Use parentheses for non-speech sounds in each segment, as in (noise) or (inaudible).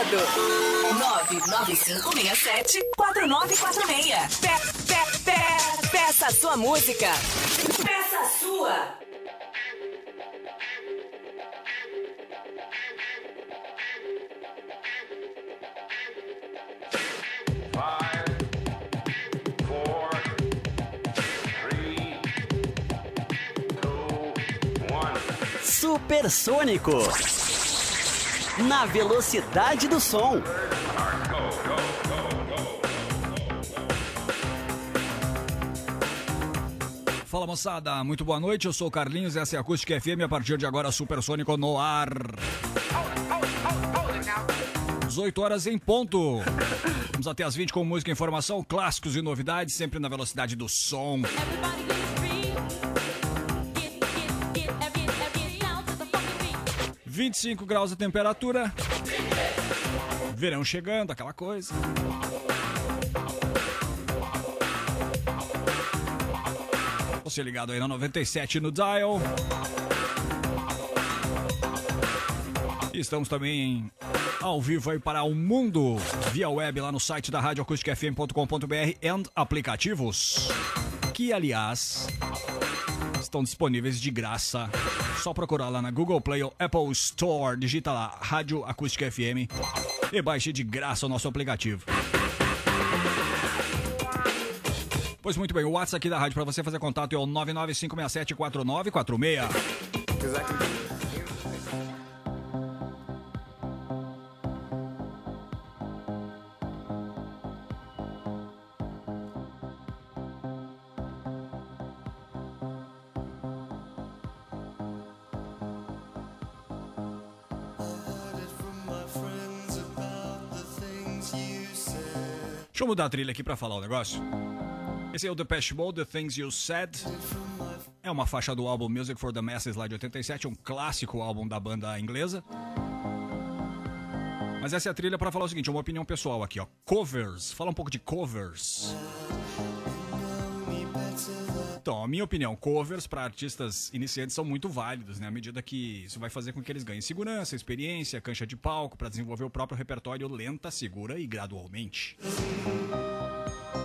Azevedo. 99567-4946. Pe, pe, pe, peça a sua música. Peça a sua. Supersônico. Na velocidade do som. Fala moçada, muito boa noite. Eu sou o Carlinhos, essa é a Acústica FM. A partir de agora, Supersônico no ar. 18 horas em ponto. Vamos até as 20 com música, informação, clássicos e novidades, sempre na velocidade do som. 25 graus a temperatura. Verão chegando, aquela coisa. Você ligado aí na 97 no dial. Estamos também ao vivo aí para o mundo via web lá no site da radioacusticfm.com.br e aplicativos que aliás estão disponíveis de graça. Só procurar lá na Google Play ou Apple Store, digita lá Rádio Acústica FM e baixe de graça o nosso aplicativo. Pois muito bem, o WhatsApp aqui da rádio para você fazer contato é o 995674946. Mudar a trilha aqui para falar o negócio. Esse é o Depeche Mode, The Things You Said. É uma faixa do álbum Music for the Masses lá de 87, um clássico álbum da banda inglesa. Mas essa é a trilha para falar o seguinte, uma opinião pessoal aqui, ó. Covers, fala um pouco de covers. Então, a minha opinião, covers para artistas iniciantes são muito válidos, né? À medida que isso vai fazer com que eles ganhem segurança, experiência, cancha de palco para desenvolver o próprio repertório lenta, segura e gradualmente.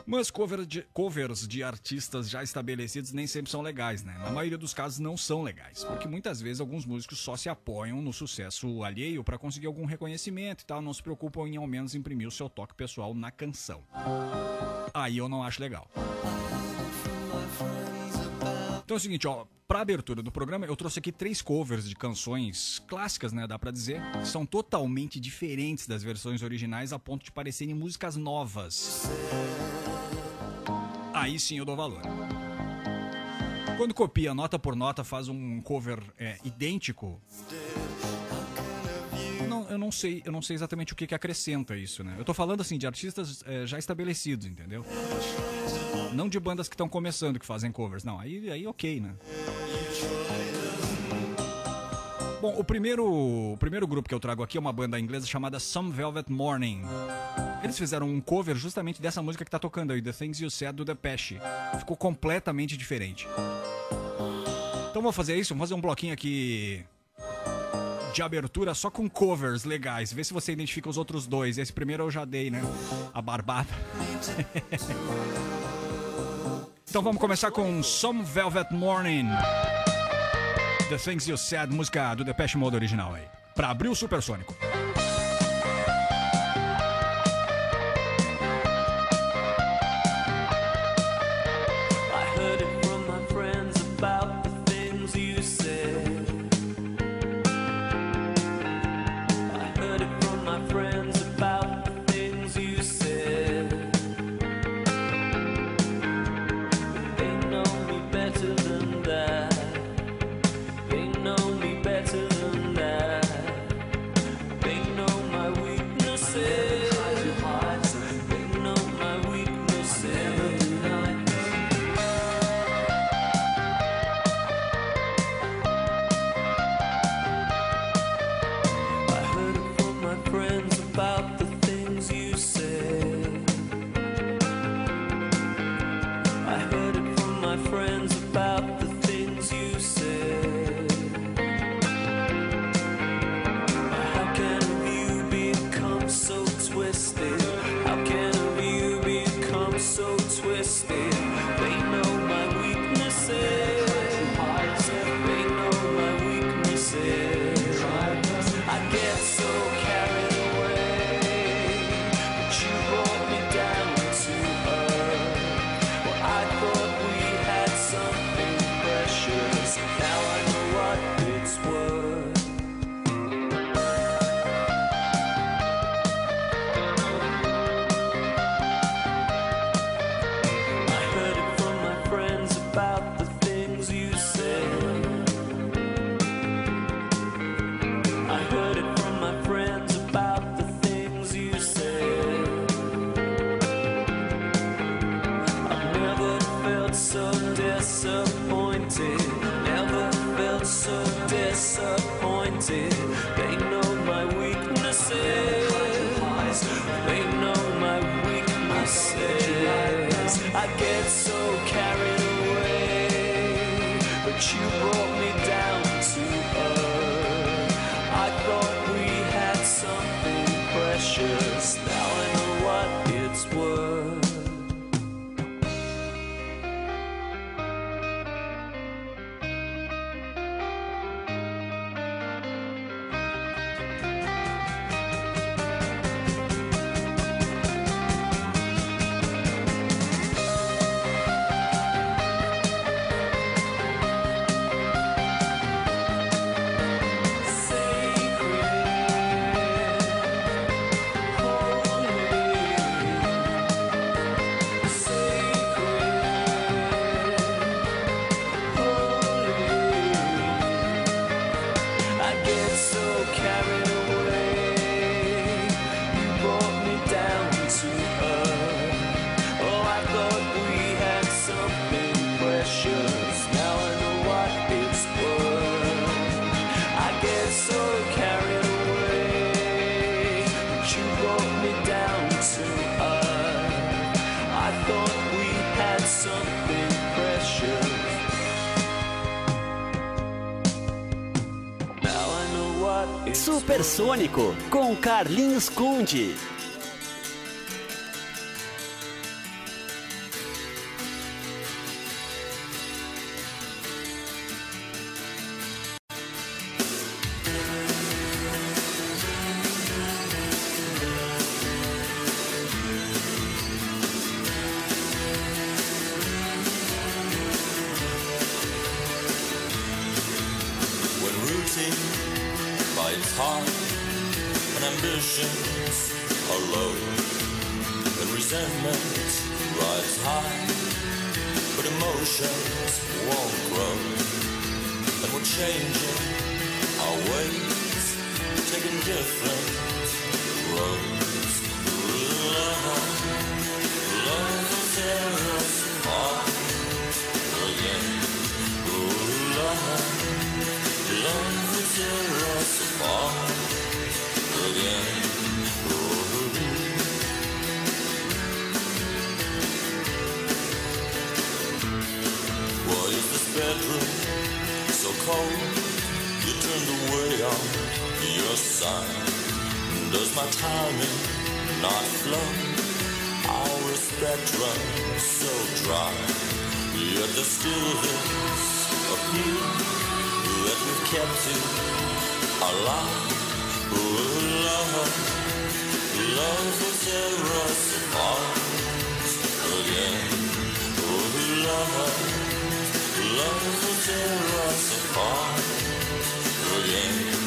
Mas cover de, covers de artistas já estabelecidos nem sempre são legais, né? Na maioria dos casos não são legais, porque muitas vezes alguns músicos só se apoiam no sucesso alheio para conseguir algum reconhecimento e tal, não se preocupam em ao menos imprimir o seu toque pessoal na canção. Aí eu não acho legal. Então é o seguinte, ó, pra abertura do programa, eu trouxe aqui três covers de canções clássicas, né, dá pra dizer, são totalmente diferentes das versões originais a ponto de parecerem músicas novas. Aí sim eu dou valor. Quando copia nota por nota, faz um cover é, idêntico. Não, eu não sei, eu não sei exatamente o que, que acrescenta isso, né? Eu tô falando assim de artistas é, já estabelecidos, entendeu? Não de bandas que estão começando que fazem covers, não. Aí, aí ok, né? Bom, o primeiro, o primeiro grupo que eu trago aqui é uma banda inglesa chamada Some Velvet Morning. Eles fizeram um cover justamente dessa música que tá tocando aí, The Things You Said do Depeche. Ficou completamente diferente. Então vamos fazer isso, vamos fazer um bloquinho aqui de abertura só com covers legais. Vê se você identifica os outros dois. Esse primeiro eu já dei, né? A barbada. (laughs) então vamos começar com Some Velvet Morning. The Things You Said, música do Depeche Mode original aí. Pra abrir o Supersônico. Eletrônico, com Carlinhos Conde. by its heart. suspicions are low and resentment rides high. But emotions won't grow, and we're changing our ways, taking different roads. Love, love will tear us apart again. Love, love will tear cold. You turned away on your side. Does my timing not flow? Our spectrum so dry. Yet there's still this appeal that we've kept it alive. Ooh, love, love will tear us apart again. Ooh, love. It will tear us apart again.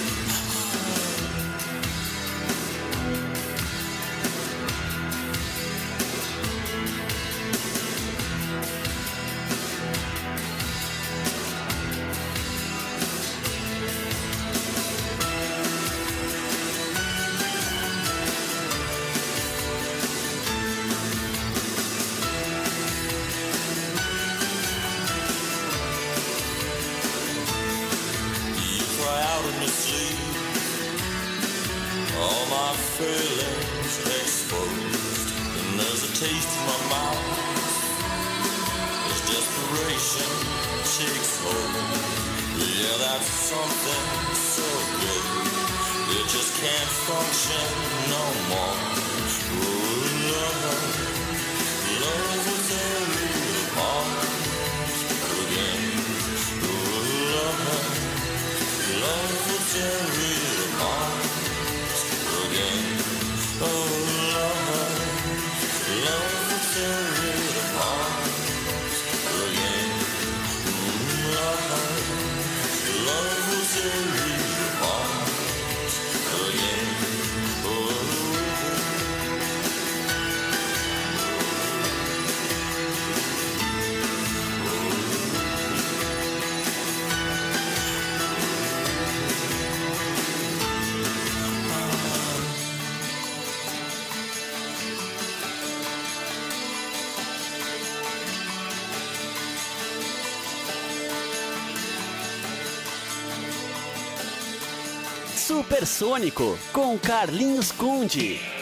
Supersônico, com Carlinhos Conde.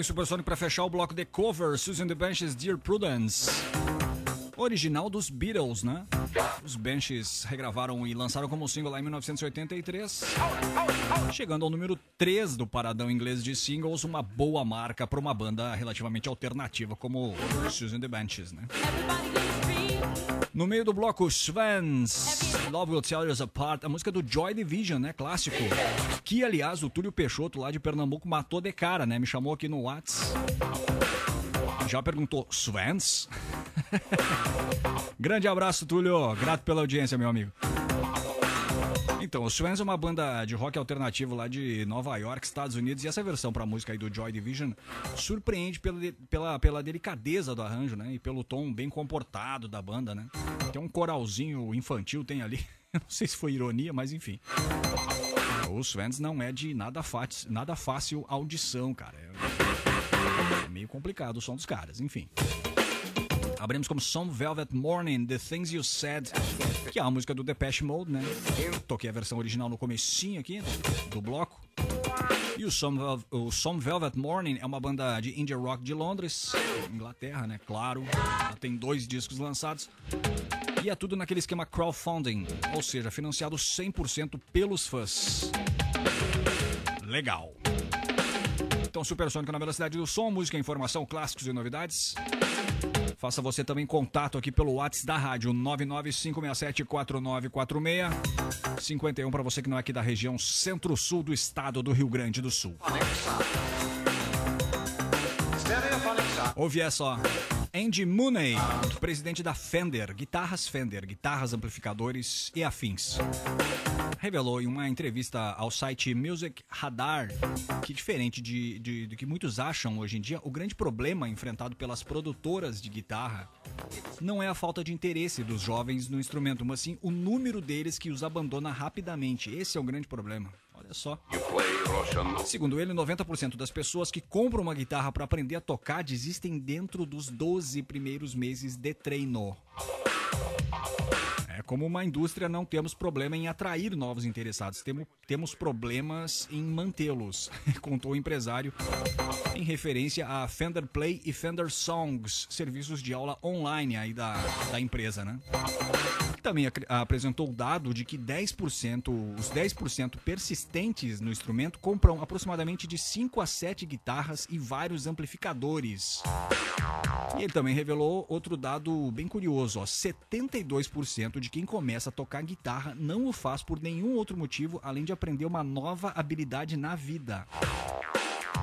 Muito bem, Supersônico, para fechar o bloco de cover, Susan the Benches, Dear Prudence. Original dos Beatles, né? Os Benches regravaram e lançaram como single lá em 1983. Chegando ao número 3 do paradão inglês de singles, uma boa marca para uma banda relativamente alternativa como Susan the Benches, né? No meio do bloco, Svens, Love Will Tear Us Apart, a música do Joy Division, né? Clássico. Que, aliás, o Túlio Peixoto, lá de Pernambuco, matou de cara, né? Me chamou aqui no Whats. Já perguntou, Svens? (laughs) Grande abraço, Túlio. Grato pela audiência, meu amigo. Então, o Swans é uma banda de rock alternativo lá de Nova York, Estados Unidos, e essa versão pra música aí do Joy Division surpreende pela, pela, pela delicadeza do arranjo, né? E pelo tom bem comportado da banda, né? Tem um coralzinho infantil, tem ali. (laughs) Não sei se foi ironia, mas enfim. O Swans não é de nada, fácil, nada fácil audição, cara. É meio complicado o som dos caras, enfim. Abrimos como Some Velvet Morning, The Things You Said, que é a música do Depeche Mode, né? Eu toquei a versão original no comecinho aqui do bloco. E o Some, Vel- o Some Velvet Morning é uma banda de indie rock de Londres, Inglaterra, né? Claro. Ela tem dois discos lançados. E é tudo naquele esquema crowdfunding, ou seja, financiado 100% pelos fãs. Legal. Então, Supersônico na velocidade do som, música, informação, clássicos e novidades. Faça você também contato aqui pelo WhatsApp da rádio 995674946. 51 para você que não é aqui da região centro-sul do estado do Rio Grande do Sul. Ouve essa, ó. Andy Mooney, presidente da Fender, guitarras Fender, guitarras, amplificadores e afins. Revelou em uma entrevista ao site Music Radar que, diferente de, de- do que muitos acham hoje em dia, o grande problema enfrentado pelas produtoras de guitarra não é a falta de interesse dos jovens no instrumento, mas sim o número deles que os abandona rapidamente. Esse é o grande problema. Só. Segundo ele, 90% das pessoas que compram uma guitarra para aprender a tocar desistem dentro dos 12 primeiros meses de treino. É como uma indústria, não temos problema em atrair novos interessados, temo- temos problemas em mantê-los, (laughs) contou o empresário em referência a Fender Play e Fender Songs, serviços de aula online aí da, da empresa, né? Também apresentou o dado de que 10%, os 10% persistentes no instrumento compram aproximadamente de 5 a 7 guitarras e vários amplificadores. E ele também revelou outro dado bem curioso, ó, 72% de quem começa a tocar guitarra não o faz por nenhum outro motivo além de aprender uma nova habilidade na vida.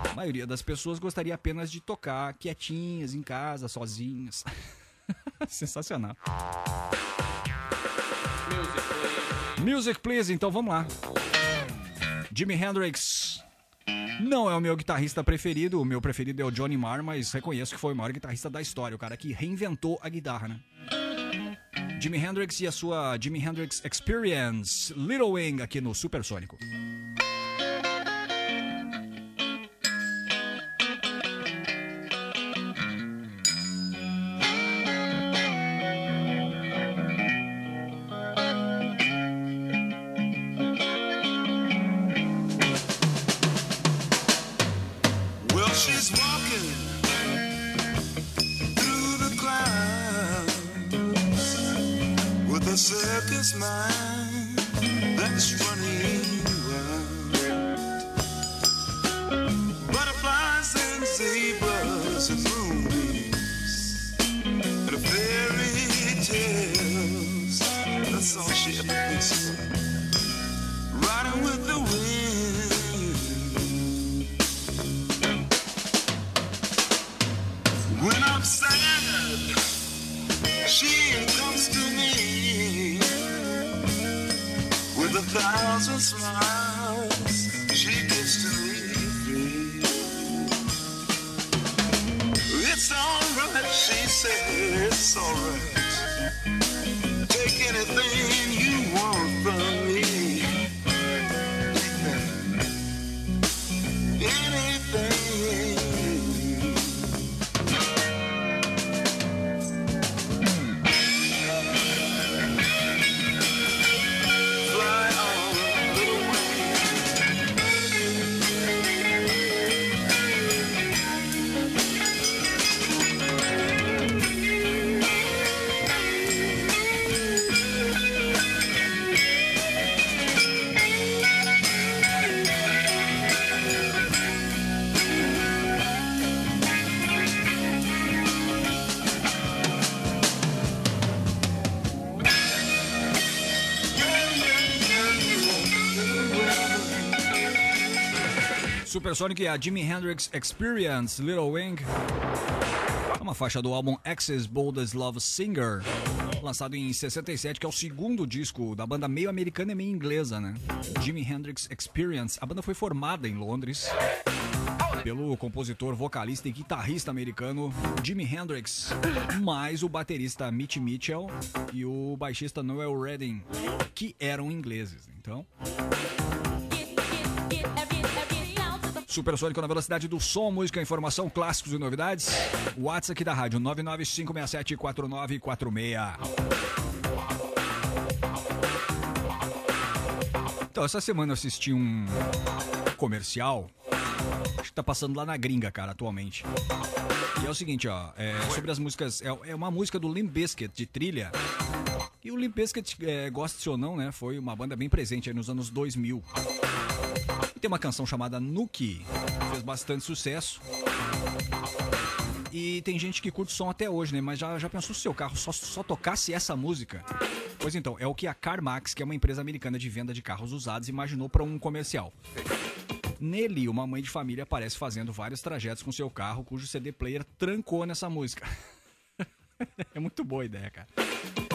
A maioria das pessoas gostaria apenas de tocar quietinhas em casa, sozinhas. (laughs) Sensacional. Music, please. Então vamos lá. Jimi Hendrix não é o meu guitarrista preferido. O meu preferido é o Johnny Marr, mas reconheço que foi o maior guitarrista da história. O cara que reinventou a guitarra, né? Jimi Hendrix e a sua Jimi Hendrix Experience Little Wing aqui no Supersônico. Well, Supersonic e a Jimi Hendrix Experience Little Wing. É uma faixa do álbum Access Boldest Love Singer, lançado em 67, que é o segundo disco da banda meio americana e meio inglesa, né? Jimi Hendrix Experience. A banda foi formada em Londres pelo compositor, vocalista e guitarrista americano Jimi Hendrix, mais o baterista Mitch Mitchell e o baixista Noel Redding, que eram ingleses. Então, Supersônico na velocidade do som, música, informação, clássicos e novidades. WhatsApp aqui da rádio 995674946. Então, essa semana eu assisti um comercial Acho que tá passando lá na gringa, cara, atualmente. E é o seguinte, ó, é, sobre as músicas, é, é uma música do Limp Bizkit, de trilha. E o Limp Bizkit, é, goste ou não, né, foi uma banda bem presente aí nos anos 2000. E tem uma canção chamada Nuki, que fez bastante sucesso. E tem gente que curte o som até hoje, né? Mas já, já pensou se seu carro só, só tocasse essa música? Pois então, é o que a CarMax, que é uma empresa americana de venda de carros usados, imaginou para um comercial. Nele, uma mãe de família aparece fazendo vários trajetos com seu carro, cujo CD player trancou nessa música. (laughs) é muito boa a ideia, cara.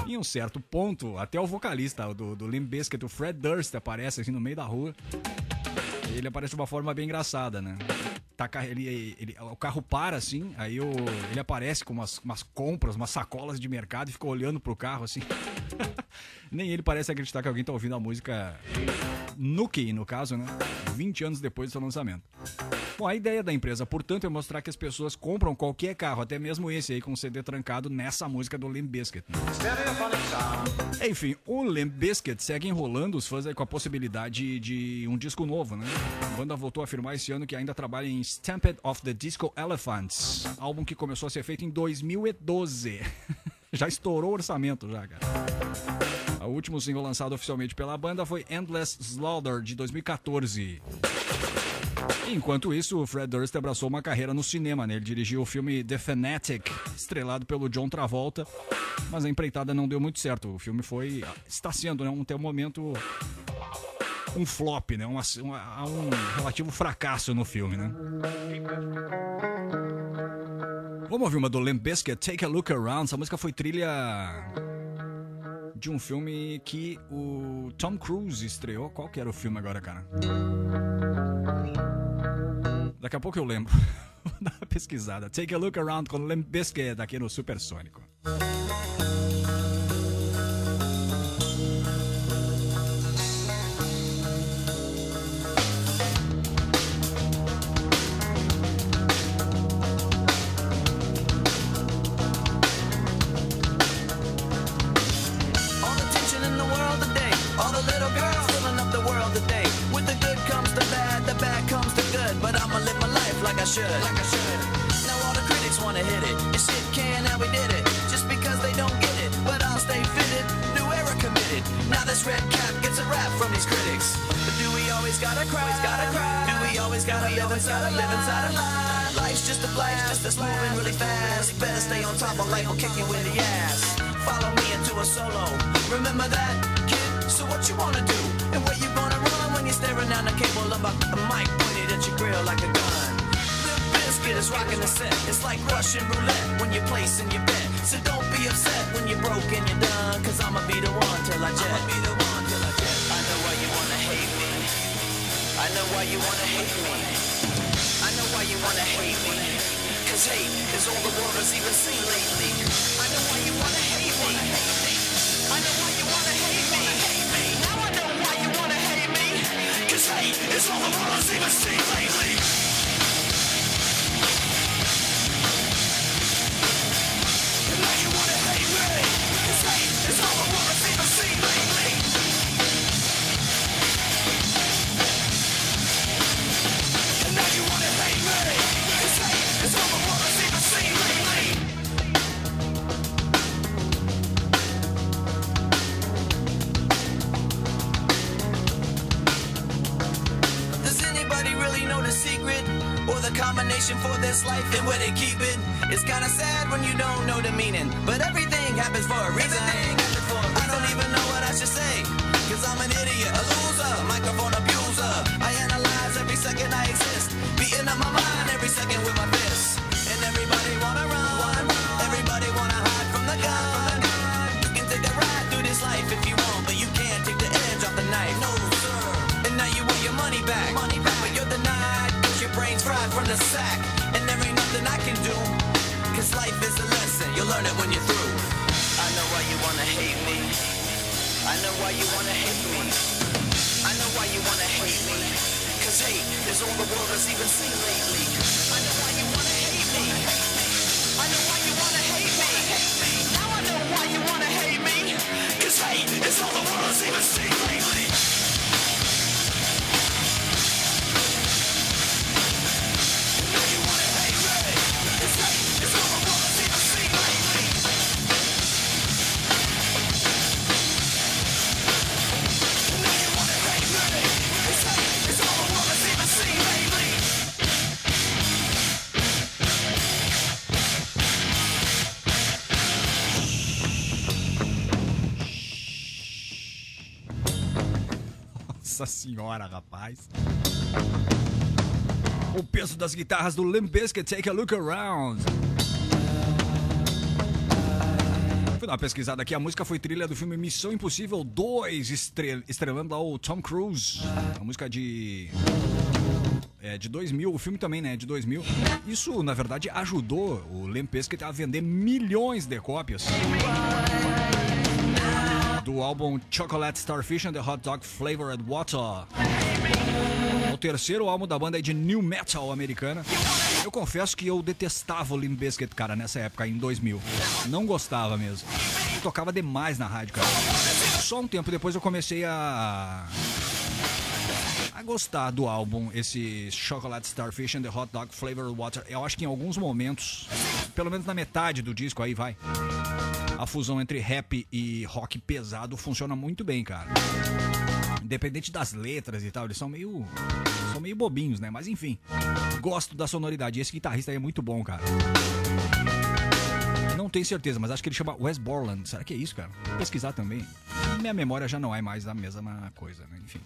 Em um certo ponto, até o vocalista do, do Limp Bizkit, o Fred Durst, aparece assim no meio da rua. Ele aparece de uma forma bem engraçada, né? Tá, ele, ele- o carro para assim, aí o, ele aparece com umas, umas compras, umas sacolas de mercado e fica olhando pro carro assim. (laughs) Nem ele parece acreditar que alguém tá ouvindo a música Nuki, no caso, né? 20 anos depois do seu lançamento. Bom, a ideia da empresa, portanto, é mostrar que as pessoas compram qualquer carro, até mesmo esse aí com CD trancado nessa música do Limp Bizkit. Enfim, o Limp Bizkit segue enrolando os fãs com a possibilidade de um disco novo, né? A banda voltou a afirmar esse ano que ainda trabalha em Stampede of the Disco Elephants, álbum que começou a ser feito em 2012. (laughs) já estourou o orçamento já, cara. O último single lançado oficialmente pela banda foi Endless Slaughter, de 2014. Enquanto isso, Fred Durst abraçou uma carreira no cinema, né? Ele dirigiu o filme The Fanatic, estrelado pelo John Travolta, mas a empreitada não deu muito certo. O filme foi, está sendo, né, um, até o momento, um flop, né? Um, um, um relativo fracasso no filme, né? Vamos ouvir uma do Limp Bizkit, Take a Look Around. Essa música foi trilha de um filme que o Tom Cruise estreou. Qual que era o filme agora, cara? Daqui a pouco eu lembro. (laughs) Vou dar uma pesquisada. Take a look around com Limp Bizkit aqui no Supersônico. All Nossa senhora, rapaz. O peso das guitarras do Limp Bizkit, Take a Look Around. Fui dar uma pesquisada aqui, a música foi trilha do filme Missão Impossível 2, estre- estrelando o Tom Cruise. A música de... É, de 2000, o filme também, né, de 2000. Isso, na verdade, ajudou o Limp Bizkit a vender milhões de cópias do álbum Chocolate Starfish and the Hot Dog Flavored Water. O terceiro álbum da banda é de new metal americana. Eu confesso que eu detestava o Limp Bizkit, cara, nessa época, em 2000. Não gostava mesmo. Tocava demais na rádio, cara. Só um tempo depois eu comecei a a gostar do álbum, esse Chocolate Starfish and the Hot Dog Flavored Water. Eu acho que em alguns momentos, pelo menos na metade do disco aí vai, a fusão entre rap e rock pesado funciona muito bem, cara. Independente das letras e tal, eles são meio. são meio bobinhos, né? Mas enfim, gosto da sonoridade. Esse guitarrista aí é muito bom, cara. Não tenho certeza, mas acho que ele chama Wes Borland. Será que é isso, cara? Vou pesquisar também. Minha memória já não é mais a mesma coisa, né? Enfim.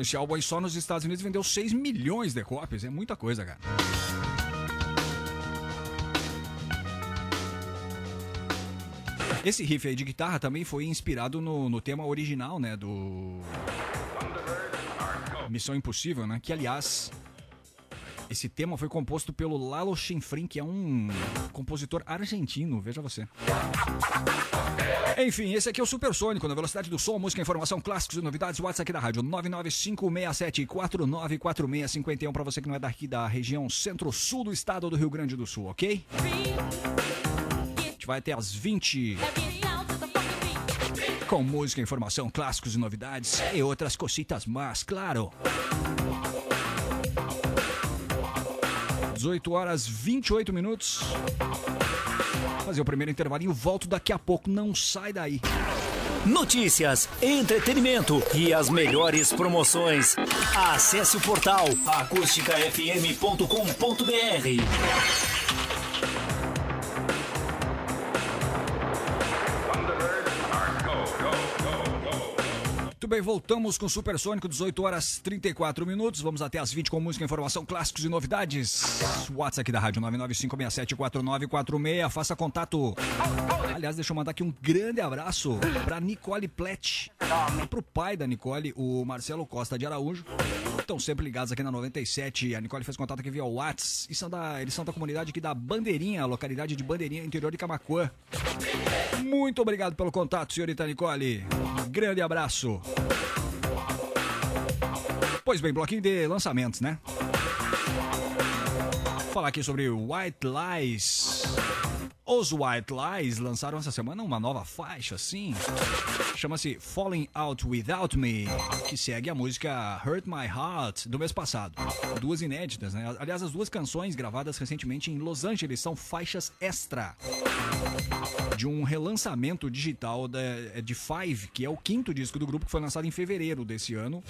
Esse álbum aí só nos Estados Unidos vendeu 6 milhões de cópias. É muita coisa, cara. Esse riff aí de guitarra também foi inspirado no, no tema original, né? Do. Missão Impossível, né? Que aliás. Esse tema foi composto pelo Lalo Schifrin, que é um compositor argentino, veja você. Enfim, esse aqui é o Supersônico, na velocidade do som, música, informação, clássicos e novidades. WhatsApp aqui da rádio 99567494651 para você que não é daqui da região centro-sul do estado do Rio Grande do Sul, ok? Gente vai até às 20 com música, informação, clássicos e novidades e outras cositas mais, claro. 18 horas 28 minutos. Fazer o primeiro intervalinho, volto daqui a pouco, não sai daí. Notícias, entretenimento e as melhores promoções. Acesse o portal acusticafm.com.br. bem, voltamos com o Supersônico, 18 horas 34 minutos. Vamos até as 20 com música, informação, clássicos e novidades. WhatsApp aqui da Rádio 995674946. Faça contato. Aliás, deixa eu mandar aqui um grande abraço para Nicole Plett. Para o pai da Nicole, o Marcelo Costa de Araújo. Estão sempre ligados aqui na 97. A Nicole fez contato aqui via WhatsApp. E são da, eles são da comunidade aqui da Bandeirinha, localidade de Bandeirinha, interior de Camacuã. Muito obrigado pelo contato, senhorita Nicole. Grande abraço. Pois bem, bloquinho de lançamentos, né? Falar aqui sobre White Lies. Os White Lies lançaram essa semana uma nova faixa, assim. Chama-se Falling Out Without Me, que segue a música Hurt My Heart do mês passado. Duas inéditas, né? Aliás, as duas canções gravadas recentemente em Los Angeles são faixas extra de um relançamento digital de Five, que é o quinto disco do grupo que foi lançado em fevereiro desse ano.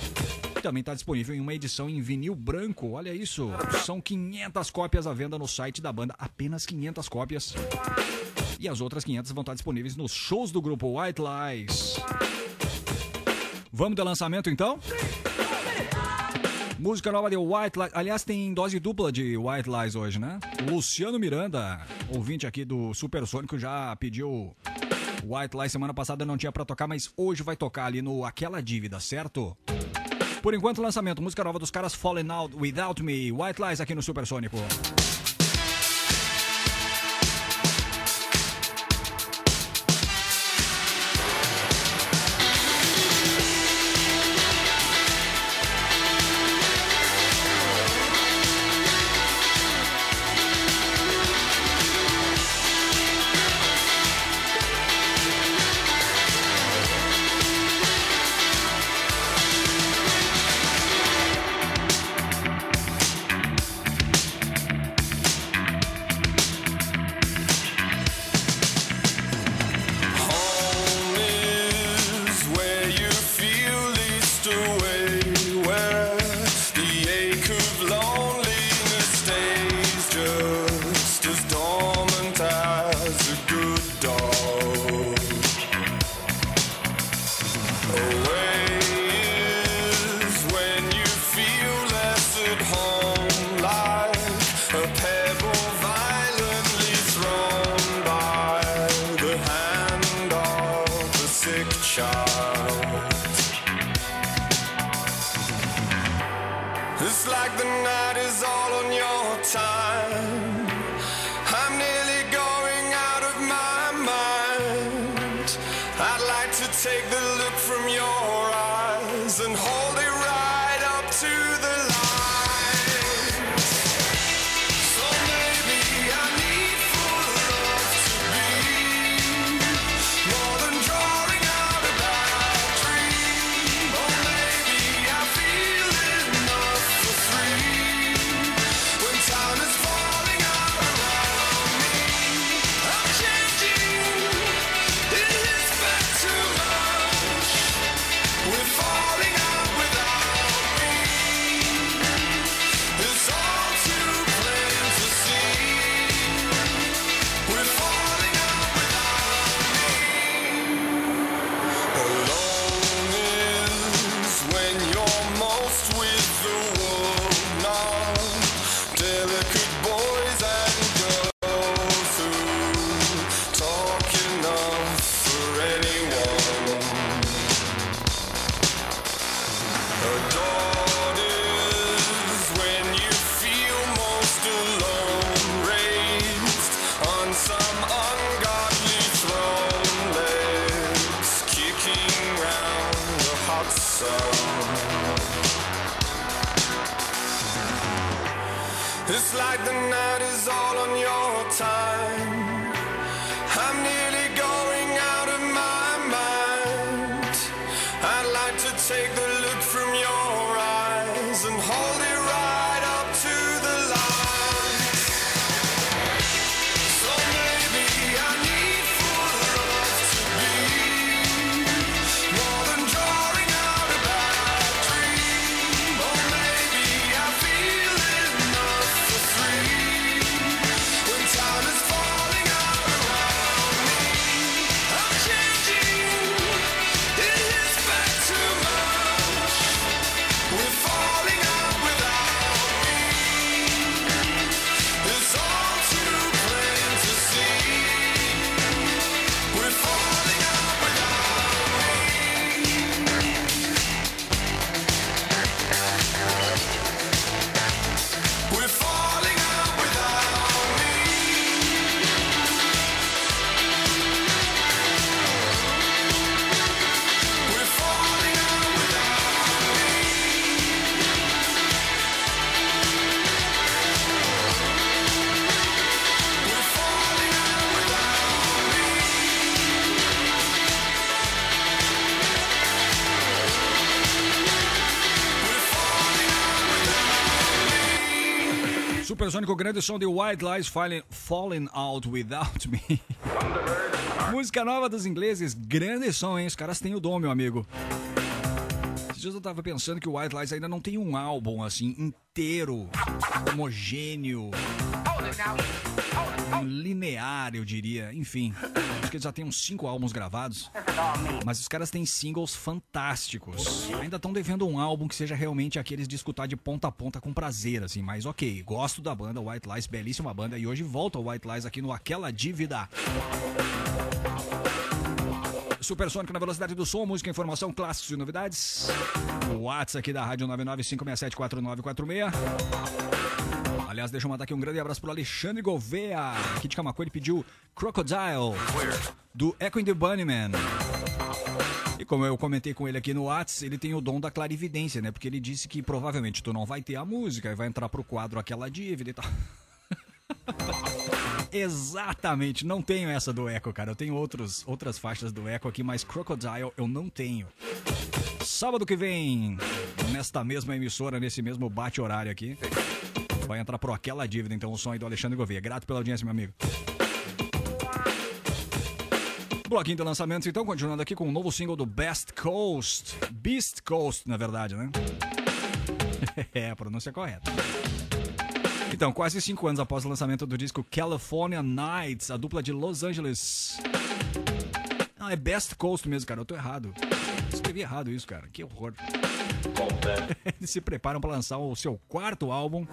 Também está disponível em uma edição em vinil branco. Olha isso, são 500 cópias à venda no site da banda, apenas 500 cópias. E as outras 500 vão estar disponíveis nos shows do grupo White Lies. Vamos de lançamento então? Música nova de White Lies. Aliás, tem dose dupla de White Lies hoje, né? Luciano Miranda, ouvinte aqui do Supersônico, já pediu White Lies semana passada, não tinha pra tocar, mas hoje vai tocar ali no Aquela Dívida, certo? Por enquanto, lançamento. Música nova dos caras Falling Out Without Me. White Lies aqui no Supersônico. Supersônico, grande som de White Lies Falling, Falling Out Without Me. Música nova dos ingleses, grande som, hein? Os caras têm o dom, meu amigo. Esses dias eu tava pensando que o White Lies ainda não tem um álbum assim inteiro, homogêneo, linear, eu diria. Enfim, acho que eles já têm uns cinco álbuns gravados. Mas os caras têm singles fantásticos. Ainda estão devendo um álbum que seja realmente aqueles de escutar de ponta a ponta com prazer, assim. Mas ok, gosto da banda White Lies, belíssima banda. E hoje volta o White Lies aqui no Aquela Dívida. Supersônico na velocidade do som, música, informação, clássicos e novidades. WhatsApp aqui da Rádio 995674946. Aliás, deixa eu mandar aqui um grande abraço pro Alexandre Gouveia, aqui de Camacuã, ele pediu Crocodile, do Echo in the Bunnyman. E como eu comentei com ele aqui no Whats, ele tem o dom da clarividência, né? Porque ele disse que provavelmente tu não vai ter a música e vai entrar pro quadro aquela dívida e tal. (laughs) Exatamente, não tenho essa do Echo, cara. Eu tenho outros, outras faixas do Echo aqui, mas Crocodile eu não tenho. Sábado que vem, nesta mesma emissora, nesse mesmo bate-horário aqui, vai entrar pro aquela dívida, então o som aí do Alexandre Gouveia. Grato pela audiência, meu amigo. Bloquinho de lançamentos, então, continuando aqui com um novo single do Best Coast. Beast Coast, na verdade, né? (laughs) é, a pronúncia correta. Então, quase cinco anos após o lançamento do disco California Nights, a dupla de Los Angeles. Ah, é Best Coast mesmo, cara. Eu tô errado. Escrevi errado isso, cara. Que horror. (laughs) Eles se preparam para lançar o seu quarto álbum,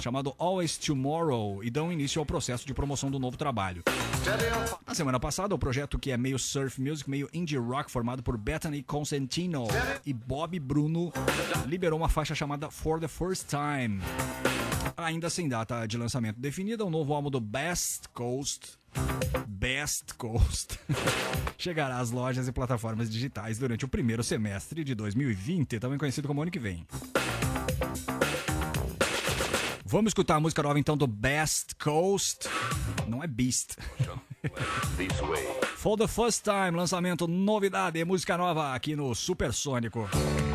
chamado Always Tomorrow, e dão início ao processo de promoção do novo trabalho. Na semana passada, o projeto que é meio surf music, meio indie rock, formado por Bethany Consentino e Bob Bruno, liberou uma faixa chamada For the First Time. ainda sem data de lançamento definida, o novo álbum do Best Coast. Best Coast. (laughs) chegará às lojas e plataformas digitais durante o primeiro semestre de 2020, também conhecido como ano que vem. Vamos escutar a música nova então do Best Coast. Não é Beast. For the first time, lançamento novidade, música nova aqui no Supersônico. Trying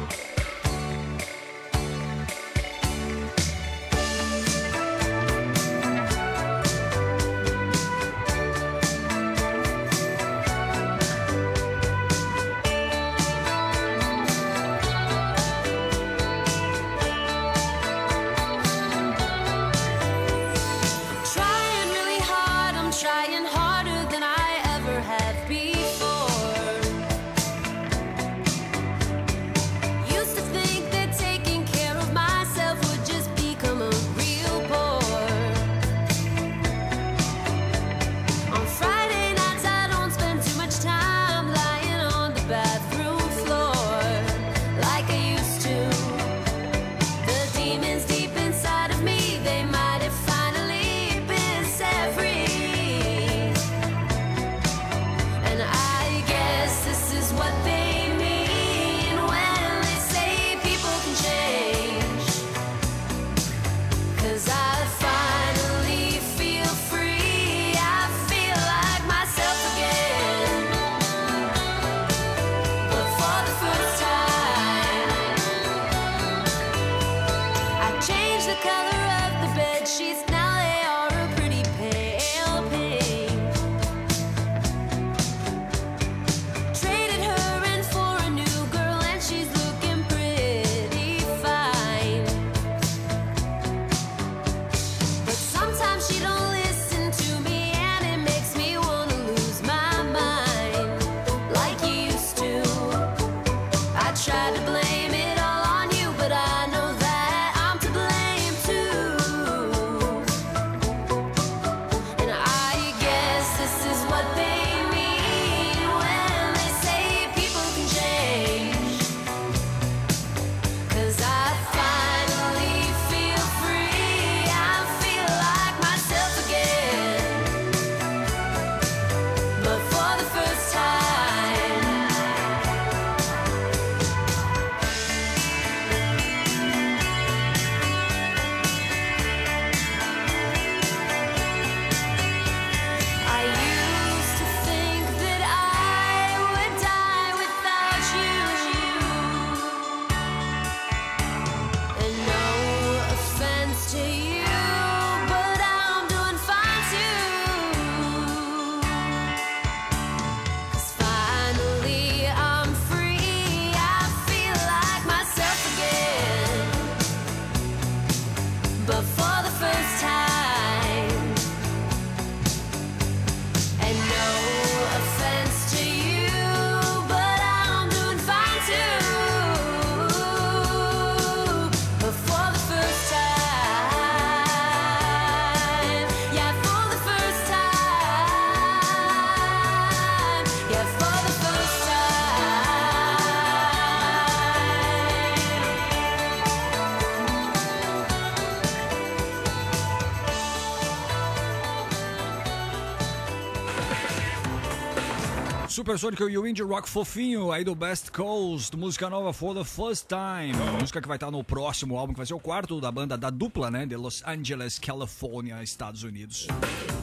Supersônico e o Indie Rock fofinho aí do Best Coast, música nova For the First Time. Música que vai estar no próximo álbum, que vai ser o quarto da banda da dupla, né? De Los Angeles, Califórnia, Estados Unidos.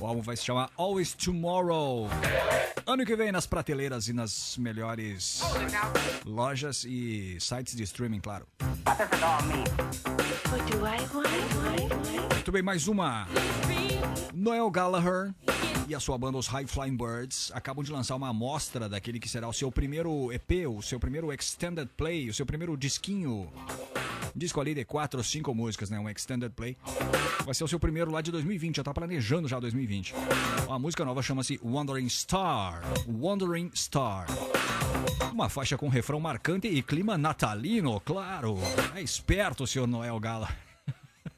O álbum vai se chamar Always Tomorrow. Ano que vem nas prateleiras e nas melhores lojas e sites de streaming, claro. Muito bem, mais uma. Noel Gallagher e a sua banda Os High Flying Birds acabam de lançar uma amostra daquele que será o seu primeiro EP, o seu primeiro extended play, o seu primeiro disquinho. Disco ali de quatro ou cinco músicas, né? Um extended play. Vai ser o seu primeiro lá de 2020, já tá planejando já 2020. A música nova chama-se Wandering Star. Wandering Star. Uma faixa com refrão marcante e clima natalino, claro. É esperto senhor Noel Gala.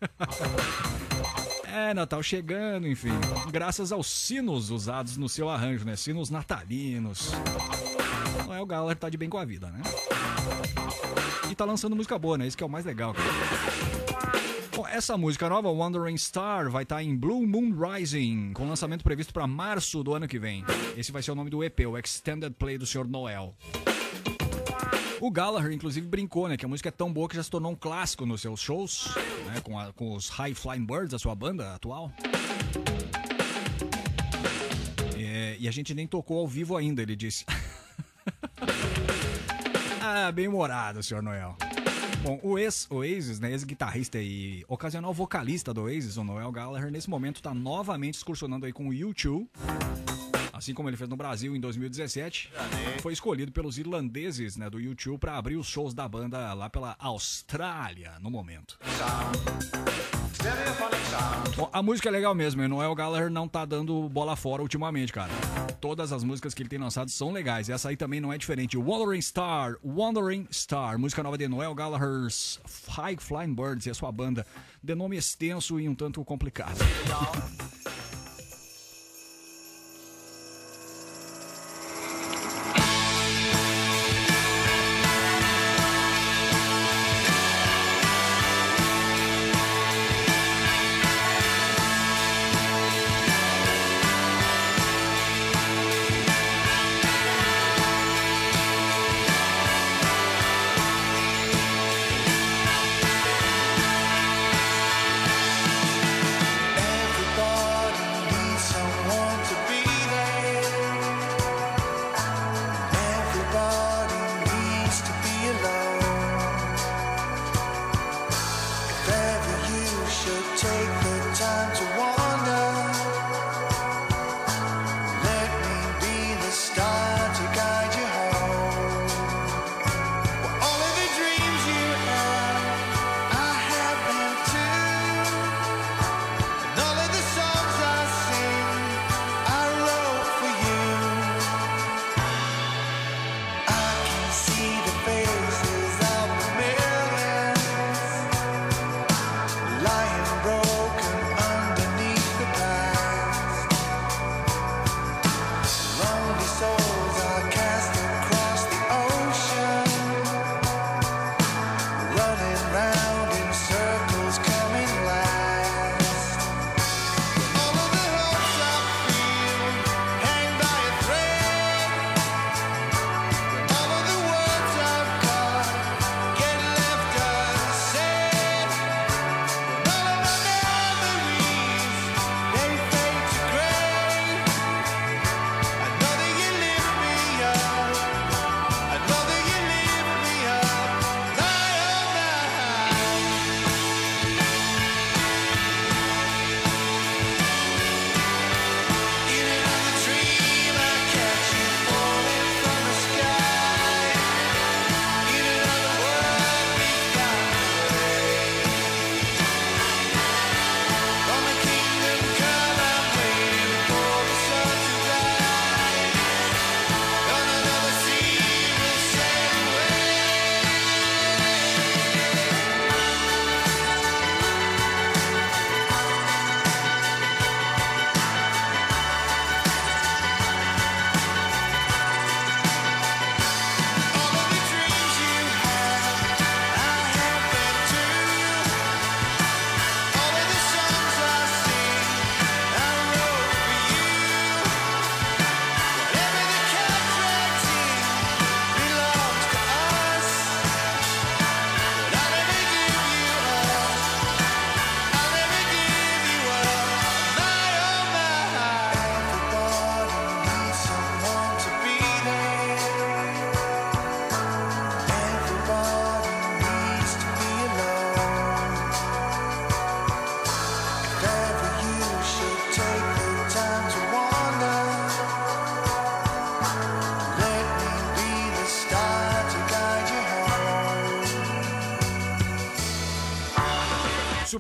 (laughs) É, Natal chegando, enfim. Graças aos sinos usados no seu arranjo, né? Sinos natalinos. Noel Gallagher tá de bem com a vida, né? E tá lançando música boa, né? Isso que é o mais legal, cara. Bom, essa música nova, Wandering Star, vai estar em Blue Moon Rising, com lançamento previsto para março do ano que vem. Esse vai ser o nome do EP, o Extended Play do Sr. Noel. O Gallagher, inclusive, brincou, né? Que a música é tão boa que já se tornou um clássico nos seus shows, né? Com, a- com os High Flying Birds, a sua banda atual. É, e a gente nem tocou ao vivo ainda, ele disse. (laughs) ah, bem humorado, Sr. Noel. Bom, o ex-Oasis, né, ex-guitarrista e ocasional vocalista do Oasis, o Noel Gallagher, nesse momento está novamente excursionando aí com o U2. Assim como ele fez no Brasil em 2017, foi escolhido pelos irlandeses né, do U2 para abrir os shows da banda lá pela Austrália no momento. Bom, a música é legal mesmo, e o Noel Gallagher não tá dando bola fora ultimamente, cara. Todas as músicas que ele tem lançado são legais, essa aí também não é diferente. Wandering Star, Wandering Star, música nova de Noel Gallagher's High Flying Birds e a sua banda, de nome extenso e um tanto complicado.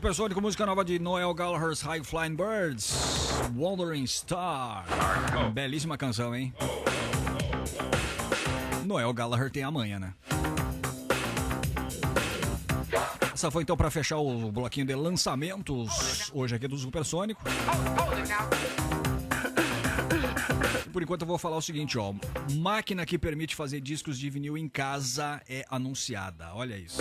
Supersônico, música nova de Noel Gallagher's High Flying Birds, Wandering Star. Belíssima canção, hein? Noel Gallagher tem a manha, né? Essa foi então para fechar o bloquinho de lançamentos hoje aqui do Supersônico. Por enquanto eu vou falar o seguinte, ó. Máquina que permite fazer discos de vinil em casa é anunciada. Olha isso.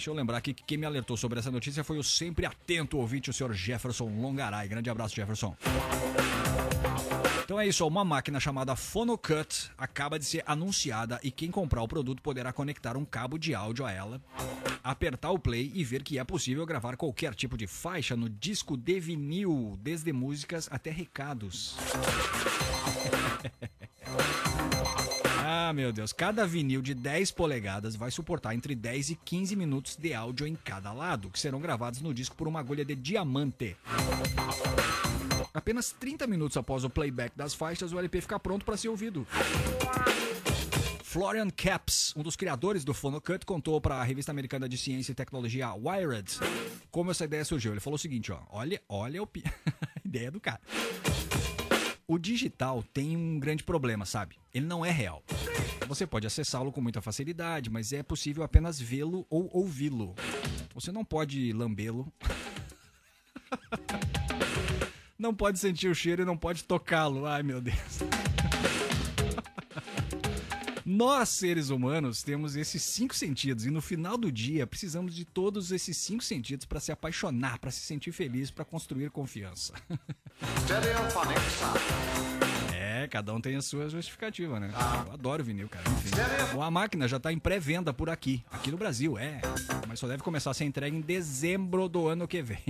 Deixa eu lembrar aqui que quem me alertou sobre essa notícia foi o sempre atento ouvinte, o senhor Jefferson Longaray. Grande abraço, Jefferson. Então é isso, uma máquina chamada Phonocut acaba de ser anunciada e quem comprar o produto poderá conectar um cabo de áudio a ela, apertar o play e ver que é possível gravar qualquer tipo de faixa no disco de vinil, desde músicas até recados. (laughs) Ah, meu Deus. Cada vinil de 10 polegadas vai suportar entre 10 e 15 minutos de áudio em cada lado, que serão gravados no disco por uma agulha de diamante. Apenas 30 minutos após o playback das faixas, o LP fica pronto para ser ouvido. Florian Capps, um dos criadores do Phonocut, contou para a revista americana de ciência e tecnologia Wired como essa ideia surgiu. Ele falou o seguinte, ó, olha, olha o pi- (laughs) a ideia do cara. O digital tem um grande problema, sabe? Ele não é real. Você pode acessá-lo com muita facilidade, mas é possível apenas vê-lo ou ouvi-lo. Você não pode lambê-lo. (laughs) Não pode sentir o cheiro e não pode tocá-lo. Ai, meu Deus. Nós, seres humanos, temos esses cinco sentidos e no final do dia precisamos de todos esses cinco sentidos para se apaixonar, para se sentir feliz, para construir confiança. É, cada um tem a sua justificativa, né? Eu adoro vinil, cara. Enfim. A máquina já tá em pré-venda por aqui, aqui no Brasil, é. Mas só deve começar a ser entregue em dezembro do ano que vem.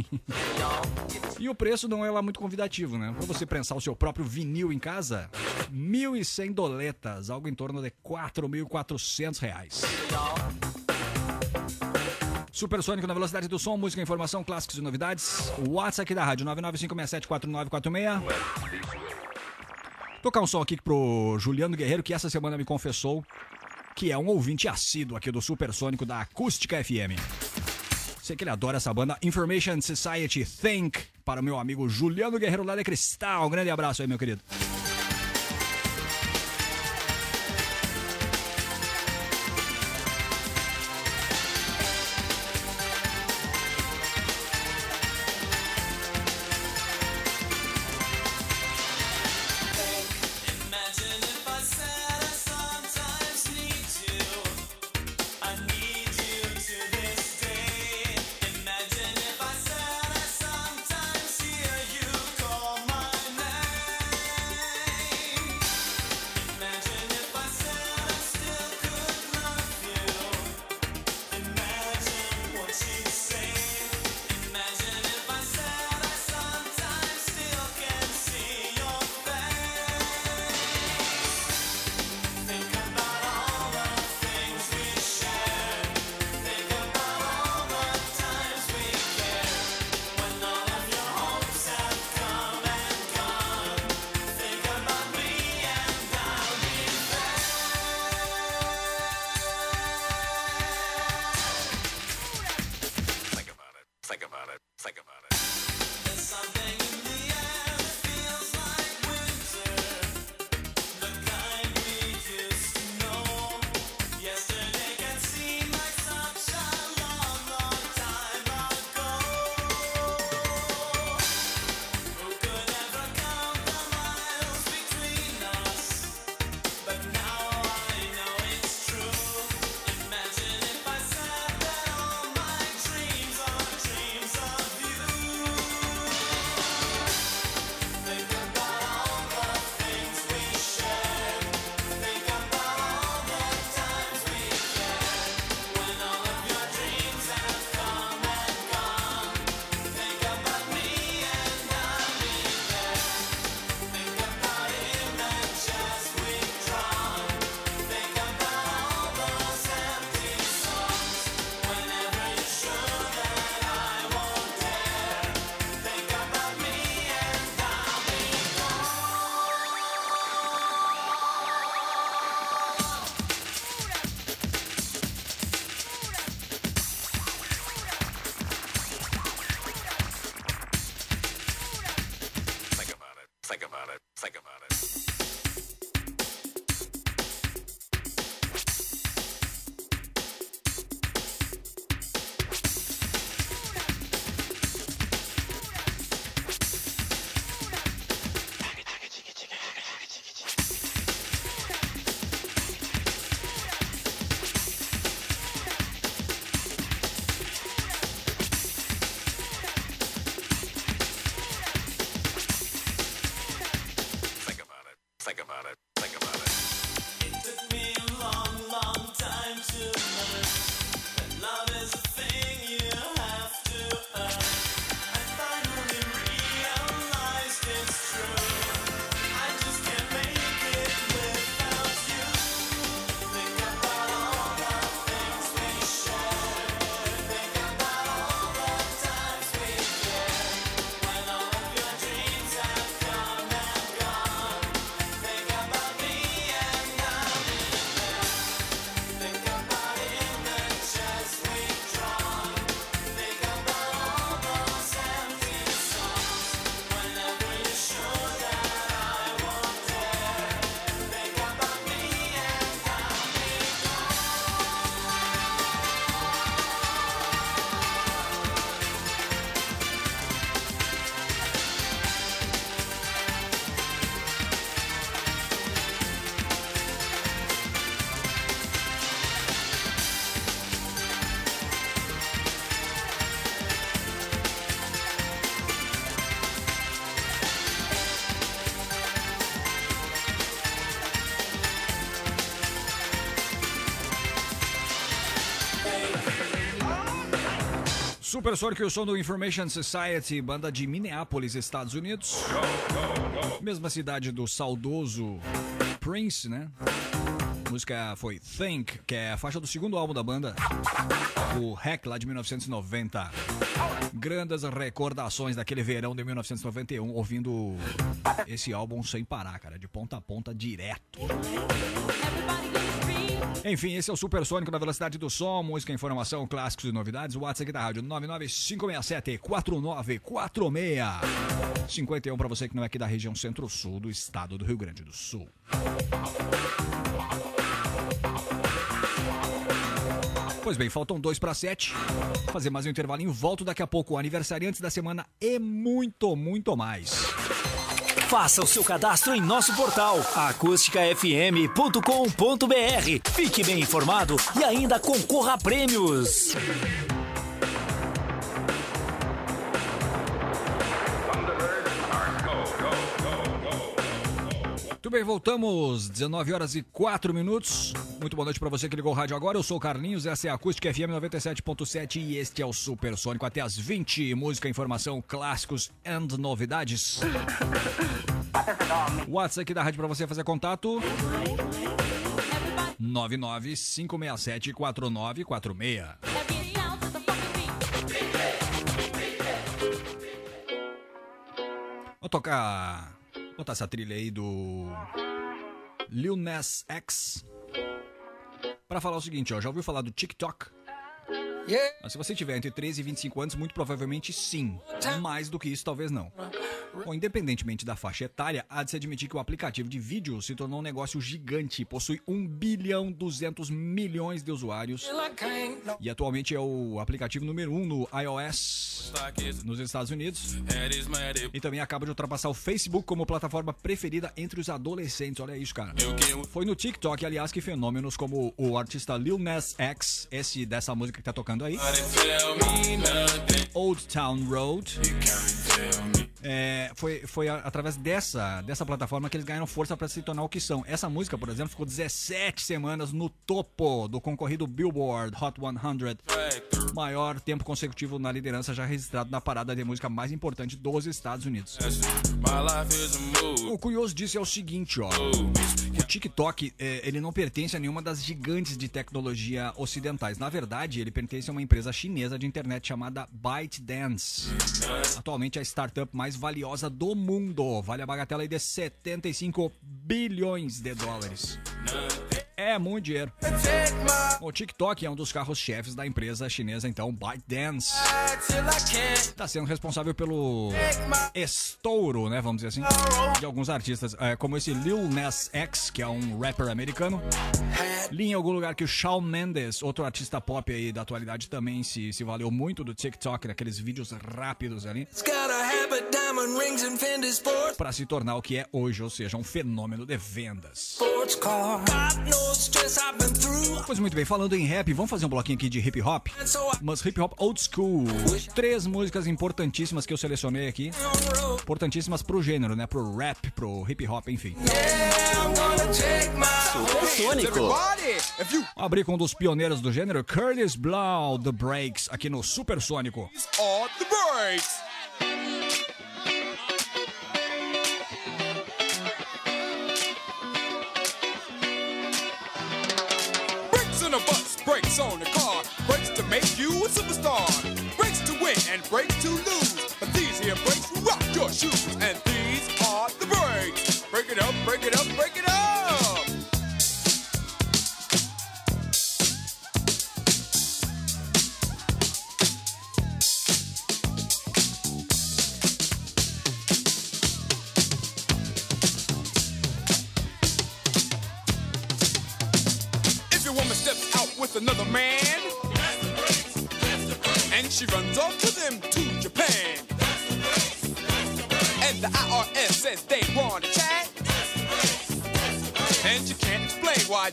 E o preço não é lá muito convidativo, né? Pra você prensar o seu próprio vinil em casa, 1.100 doletas, algo em torno de 4.400 reais. Supersônico na velocidade do som, música, informação, clássicos e novidades. O WhatsApp aqui da rádio, 995674946. Tocar um som aqui pro Juliano Guerreiro, que essa semana me confessou que é um ouvinte assíduo aqui do Supersônico da Acústica FM. Sei que ele adora essa banda Information Society Think para o meu amigo Juliano Guerreiro lá de Cristal. Um grande abraço aí, meu querido. Super Sonic e o som do Information Society, banda de Minneapolis, Estados Unidos. Mesma cidade do saudoso Prince, né? A música foi Think, que é a faixa do segundo álbum da banda, o Hack lá de 1990. Grandes recordações daquele verão de 1991, ouvindo esse álbum sem parar, cara, de ponta a ponta direto. Enfim, esse é o Supersônico na velocidade do som, música, informação, clássicos e novidades. O WhatsApp da rádio 99567-4946. 51 para você que não é aqui da região centro-sul do estado do Rio Grande do Sul. Pois bem, faltam dois para sete. Fazer mais um intervalinho. Volto daqui a pouco. Aniversariantes da semana e muito, muito mais. Faça o seu cadastro em nosso portal acústicafm.com.br. Fique bem informado e ainda concorra a prêmios. Muito bem, voltamos. 19 horas e 4 minutos. Muito boa noite para você que ligou o rádio agora. Eu sou o Carlinhos, essa é a Acústica FM 97.7 e este é o Supersônico até as 20. Música, informação, clássicos and novidades. (laughs) WhatsApp aqui da rádio para você fazer contato. 995674946. Vou tocar. Botar essa trilha aí do. Lil Nas X. Pra falar o seguinte, ó. Já ouviu falar do TikTok? Mas se você tiver entre 13 e 25 anos, muito provavelmente sim. Mais do que isso, talvez não. Bom, independentemente da faixa etária, há de se admitir que o aplicativo de vídeo se tornou um negócio gigante. Possui 1 bilhão 200 milhões de usuários. E atualmente é o aplicativo número 1 um no iOS nos Estados Unidos. E também acaba de ultrapassar o Facebook como plataforma preferida entre os adolescentes. Olha isso, cara. Foi no TikTok, aliás, que fenômenos como o artista Lil Nas X, esse dessa música que tá tocando aí, Old Town Road, é, foi, foi através dessa, dessa plataforma que eles ganharam força para se tornar o que são. Essa música, por exemplo, ficou 17 semanas no topo do concorrido Billboard Hot 100, maior tempo consecutivo na liderança já registrado na parada de música mais importante dos Estados Unidos. O curioso disso é o seguinte, ó. O TikTok, é, ele não pertence a nenhuma das gigantes de tecnologia ocidentais. Na verdade, ele pertence a uma empresa chinesa de internet chamada ByteDance. Atualmente é a startup mais valiosa do mundo. Vale a bagatela aí de 75 bilhões de dólares. É muito dinheiro. O TikTok é um dos carros-chefes da empresa chinesa, então, ByteDance. Está sendo responsável pelo estouro, né, vamos dizer assim, de alguns artistas, é, como esse Lil Nas X, que é um rapper americano. Li em algum lugar que o Shawn Mendes, outro artista pop aí da atualidade, também se, se valeu muito do TikTok, daqueles vídeos rápidos ali. Para se tornar o que é hoje, ou seja, um fenômeno de vendas. Sports car. Pois muito bem, falando em rap, vamos fazer um bloquinho aqui de hip hop. Mas hip hop old school. Três músicas importantíssimas que eu selecionei aqui. Importantíssimas pro gênero, né? Pro rap, pro hip hop, enfim. Supersônico. Abrir com um dos pioneiros do gênero, Curtis Blau, The Breaks, aqui no Supersônico. All the Breaks. brakes on the car. Brakes to make you a superstar. Brakes to win and brakes to lose. But these here brakes rock your shoes. And these are the brakes. Break it up, break it up.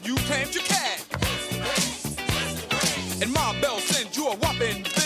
you claimed you can. And my bell sends you a whopping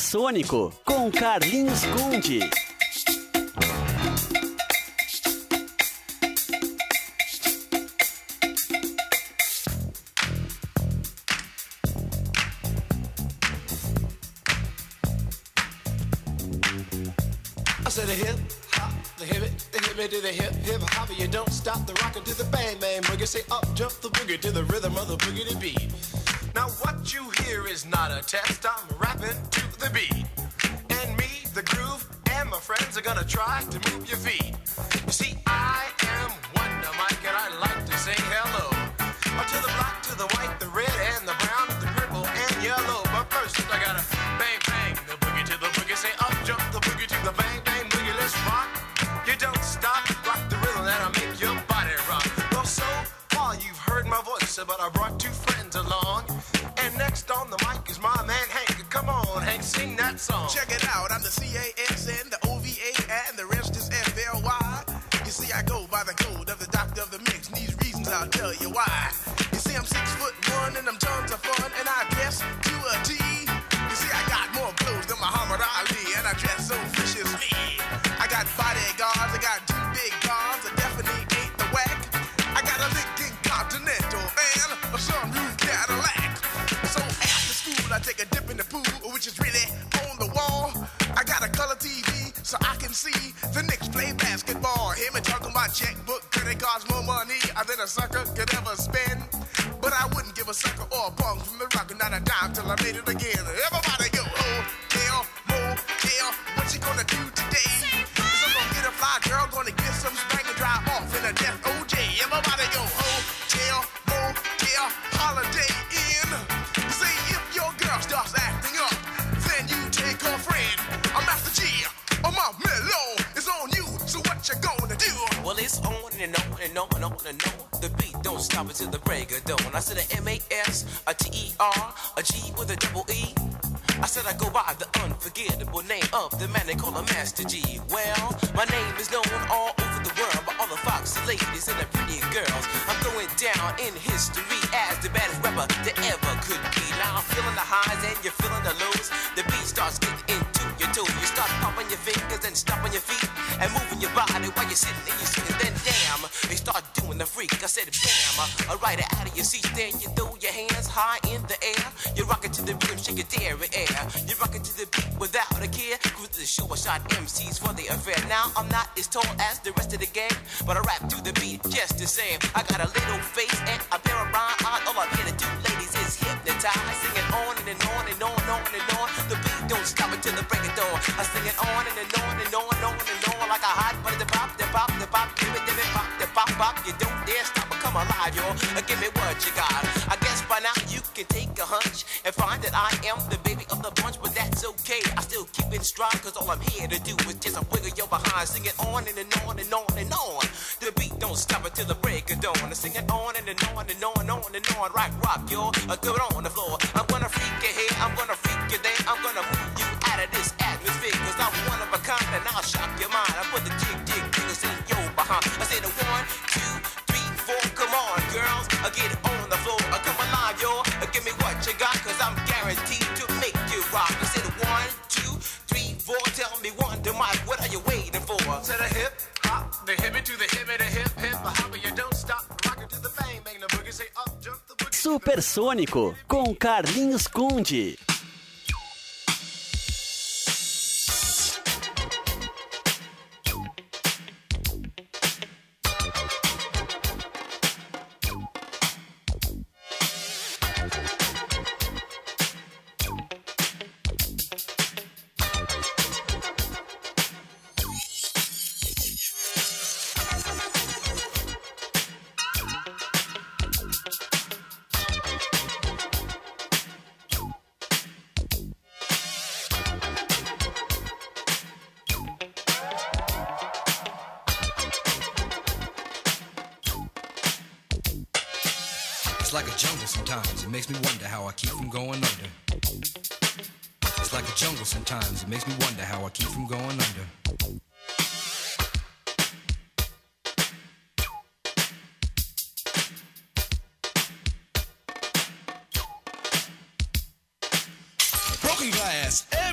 Supersônico com Carlinhos Conde. sing that song. Check it out, I'm the CAA. Com Carlinhos Conde.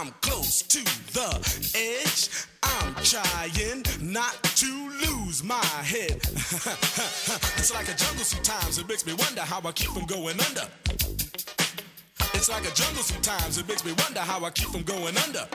I'm close to the edge. I'm trying not to lose my head. (laughs) it's like a jungle sometimes, it makes me wonder how I keep from going under. It's like a jungle sometimes, it makes me wonder how I keep from going under.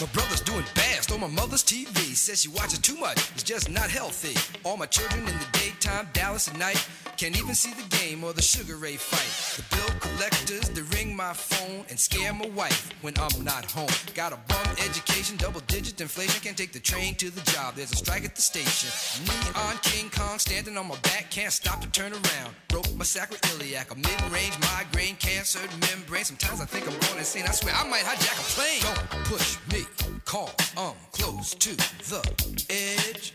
My brother's doing fast on my mother's TV. Says she watches too much, it's just not healthy. All my children in the day daytime, Dallas at night. Can't even see the game or the Sugar Ray fight. The bill collectors, they ring my phone and scare my wife when I'm not home. Got a bum education, double digit inflation. Can't take the train to the job, there's a strike at the station. Neon King Kong standing on my back, can't stop to turn around. Broke my sacroiliac, a mid range migraine, cancer membrane. Sometimes I think I'm going insane. I swear I might hijack a plane. Don't push me, call, I'm close to the edge.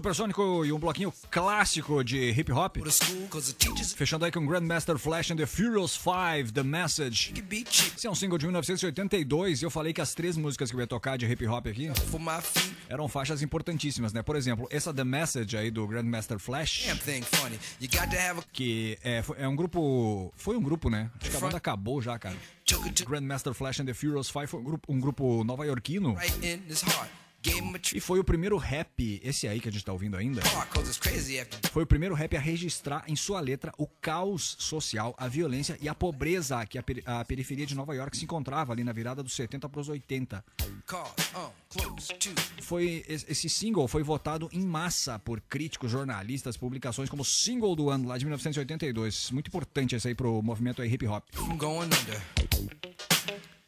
Supersônico e um bloquinho clássico de hip hop. Fechando aí com Grandmaster Flash and the Furious 5, The Message. Esse é um single de 1982 e eu falei que as três músicas que eu ia tocar de hip hop aqui eram faixas importantíssimas, né? Por exemplo, essa The Message aí do Grandmaster Flash, que é, é um grupo. Foi um grupo, né? Acho que a banda acabou já, cara. Grandmaster Flash and the Furious 5 foi um grupo, um grupo nova-iorquino. E foi o primeiro rap, esse aí que a gente tá ouvindo ainda, foi o primeiro rap a registrar em sua letra o caos social, a violência e a pobreza que a, peri- a periferia de Nova York se encontrava ali na virada dos 70 para os 80. cause I'm close to Foi, es- esse single foi votado em massa por críticos, jornalistas, publicações como single do ano lá de 1982. Muito importante esse aí pro movimento aí hip hop. from going under.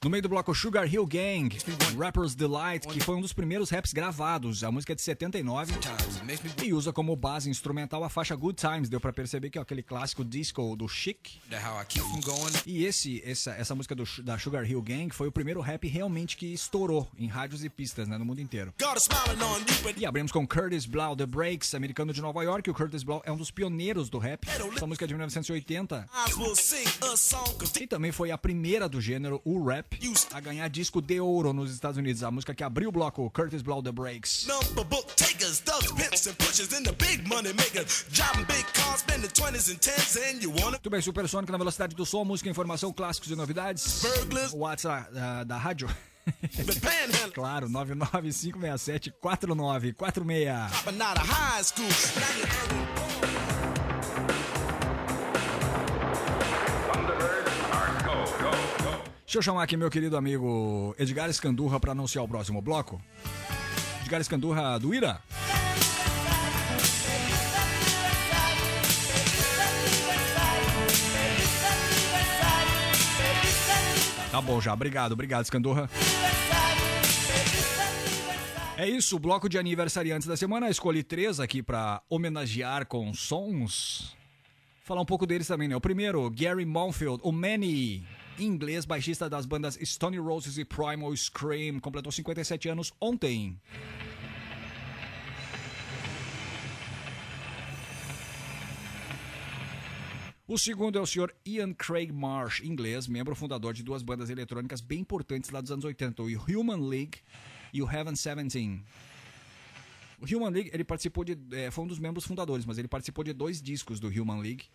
No meio do bloco Sugar Hill Gang, Rapper's Delight, que foi um dos primeiros raps gravados. A música é de 79 Times it makes me e usa como base instrumental a faixa Good Times. Deu pra perceber que é aquele clássico disco do Chic. E esse, essa, essa música do, da Sugar Hill Gang foi o primeiro rap realmente que estourou em rádios e pistas né, no mundo inteiro. E abrimos com Curtis Blau, The Breaks, americano de Nova York. O Curtis Blau é um dos pioneiros do rap. Essa música é de 1980. eyes will sing a song cause E também foi a primeira do gênero, o rap, a ganhar disco de ouro nos Estados Unidos. A música que abriu o bloco, Curtis Blau, The Breaks. number book takers, thugs, pimps, and pushers in the big money makers. Driving big cars, spending 20s and 10s, and you wanna Muito bem, Supersônico na velocidade do som, música, informação, clássicos e novidades. O WhatsApp da, da rádio. (laughs) claro, 995674946. Deixa eu chamar aqui meu querido amigo Edgar Escandurra para anunciar o próximo bloco. Edgar Escandurra do Ira. Tá bom já, obrigado, obrigado Escandurra. É isso, bloco de aniversariantes da semana. Escolhi três aqui para homenagear com sons. Falar um pouco deles também, né? O primeiro, Gary Monfield, o Manny, inglês, baixista das bandas Stone Roses e Primal Scream, completou 57 anos ontem. O segundo é o Sr. Ian Craig Marsh, inglês, membro fundador de duas bandas eletrônicas bem importantes lá dos anos 80, o Human League e o Heaven 17. O Human League, ele participou de. é, foi um dos membros fundadores, mas ele participou de dois discos do Human League.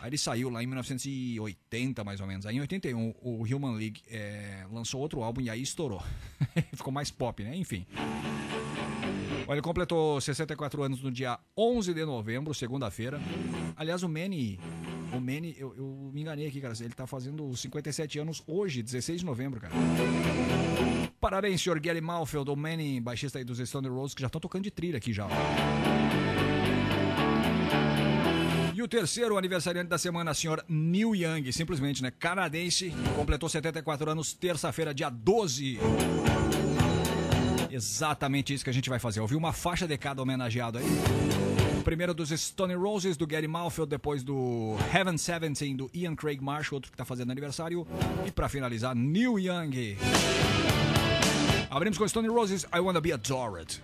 Aí ele saiu lá em 1980, mais ou menos. Aí em 81, o Human League é, lançou outro álbum e aí estourou. (laughs) Ficou mais pop, né? Enfim. Ele completou 64 anos no dia 11 de novembro, segunda-feira. Aliás, o Manny. O Manny, eu, eu me enganei aqui, cara. Ele tá fazendo 57 anos hoje, 16 de novembro, cara. Parabéns, senhor Gary Malfield, o Manny, baixista aí dos Stone Roses, que já estão tocando de trilha aqui já. ó. O terceiro aniversariante da semana, senhor Neil Young, simplesmente, né? Canadense, completou 74 anos, terça-feira, dia 12. Exatamente isso que a gente vai fazer. Ouviu uma faixa de cada homenageado aí? Primeiro dos Stone Roses, do Gary Malfield, depois do Heaven 17, do Ian Craig Marshall, outro que tá fazendo aniversário. E pra finalizar, Neil Young. Abrimos com Stone Roses, I Wanna Be Adored.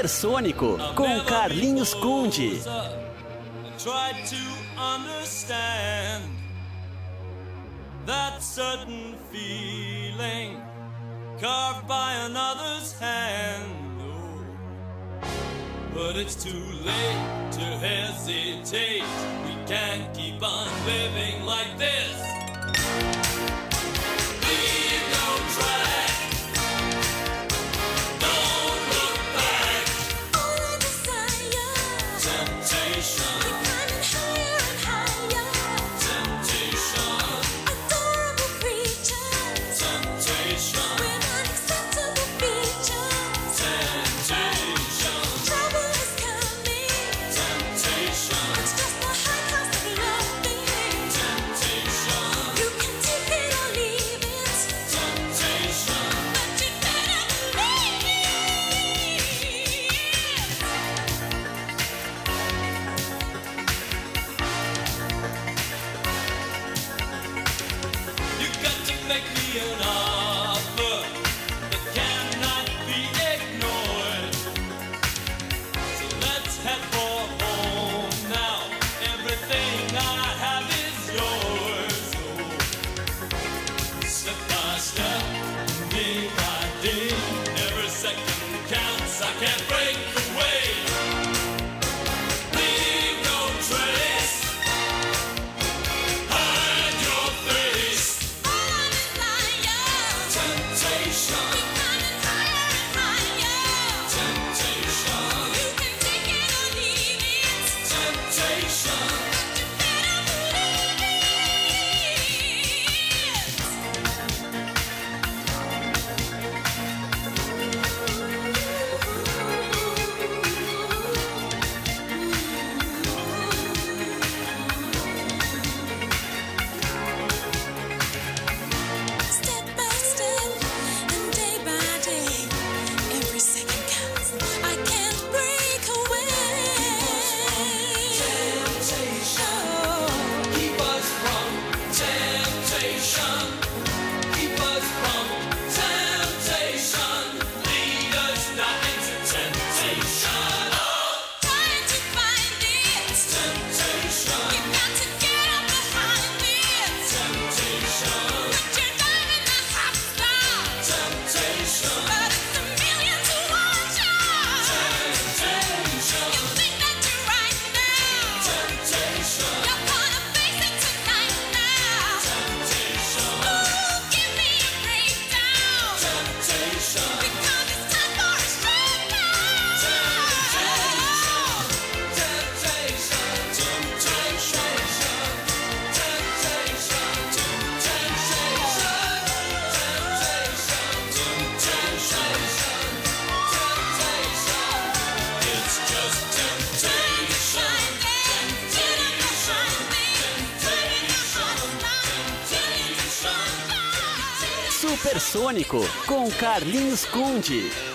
Supersônico com Carlinhos Conde. Try to understand that certain feeling carved by another's hand. Oh, but it's too late to hesitate. We can't keep on living like this. Com Carlinhos Conde.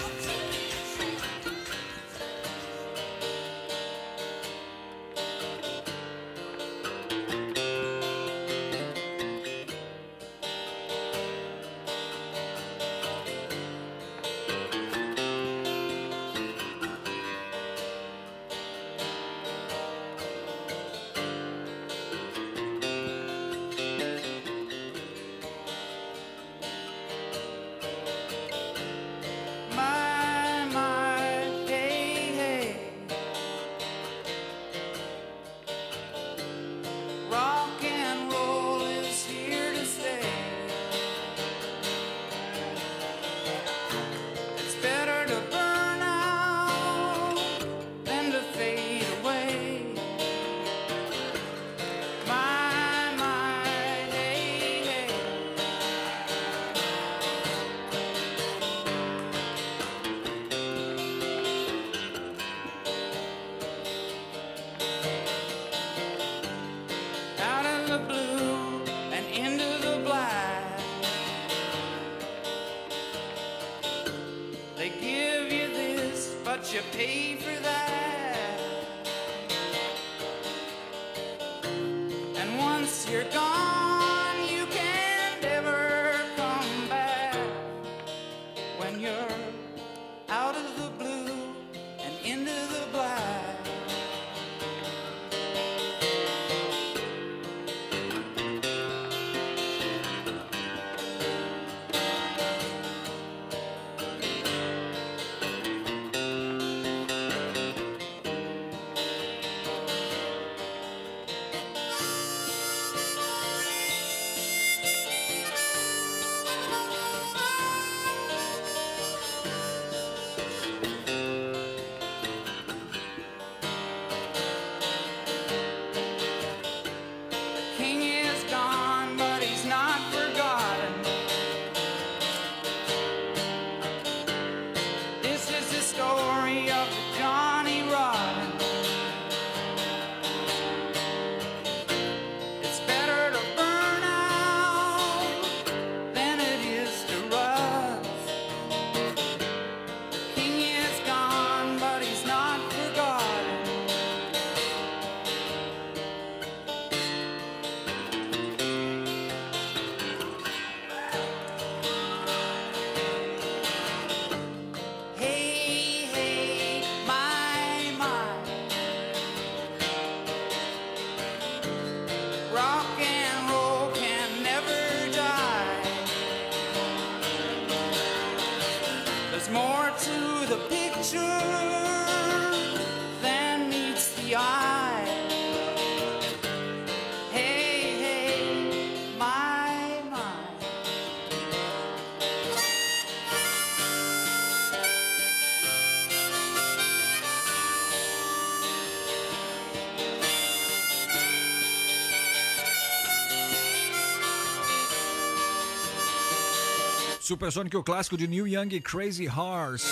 Supersonic, o clássico de New Young Crazy Horse.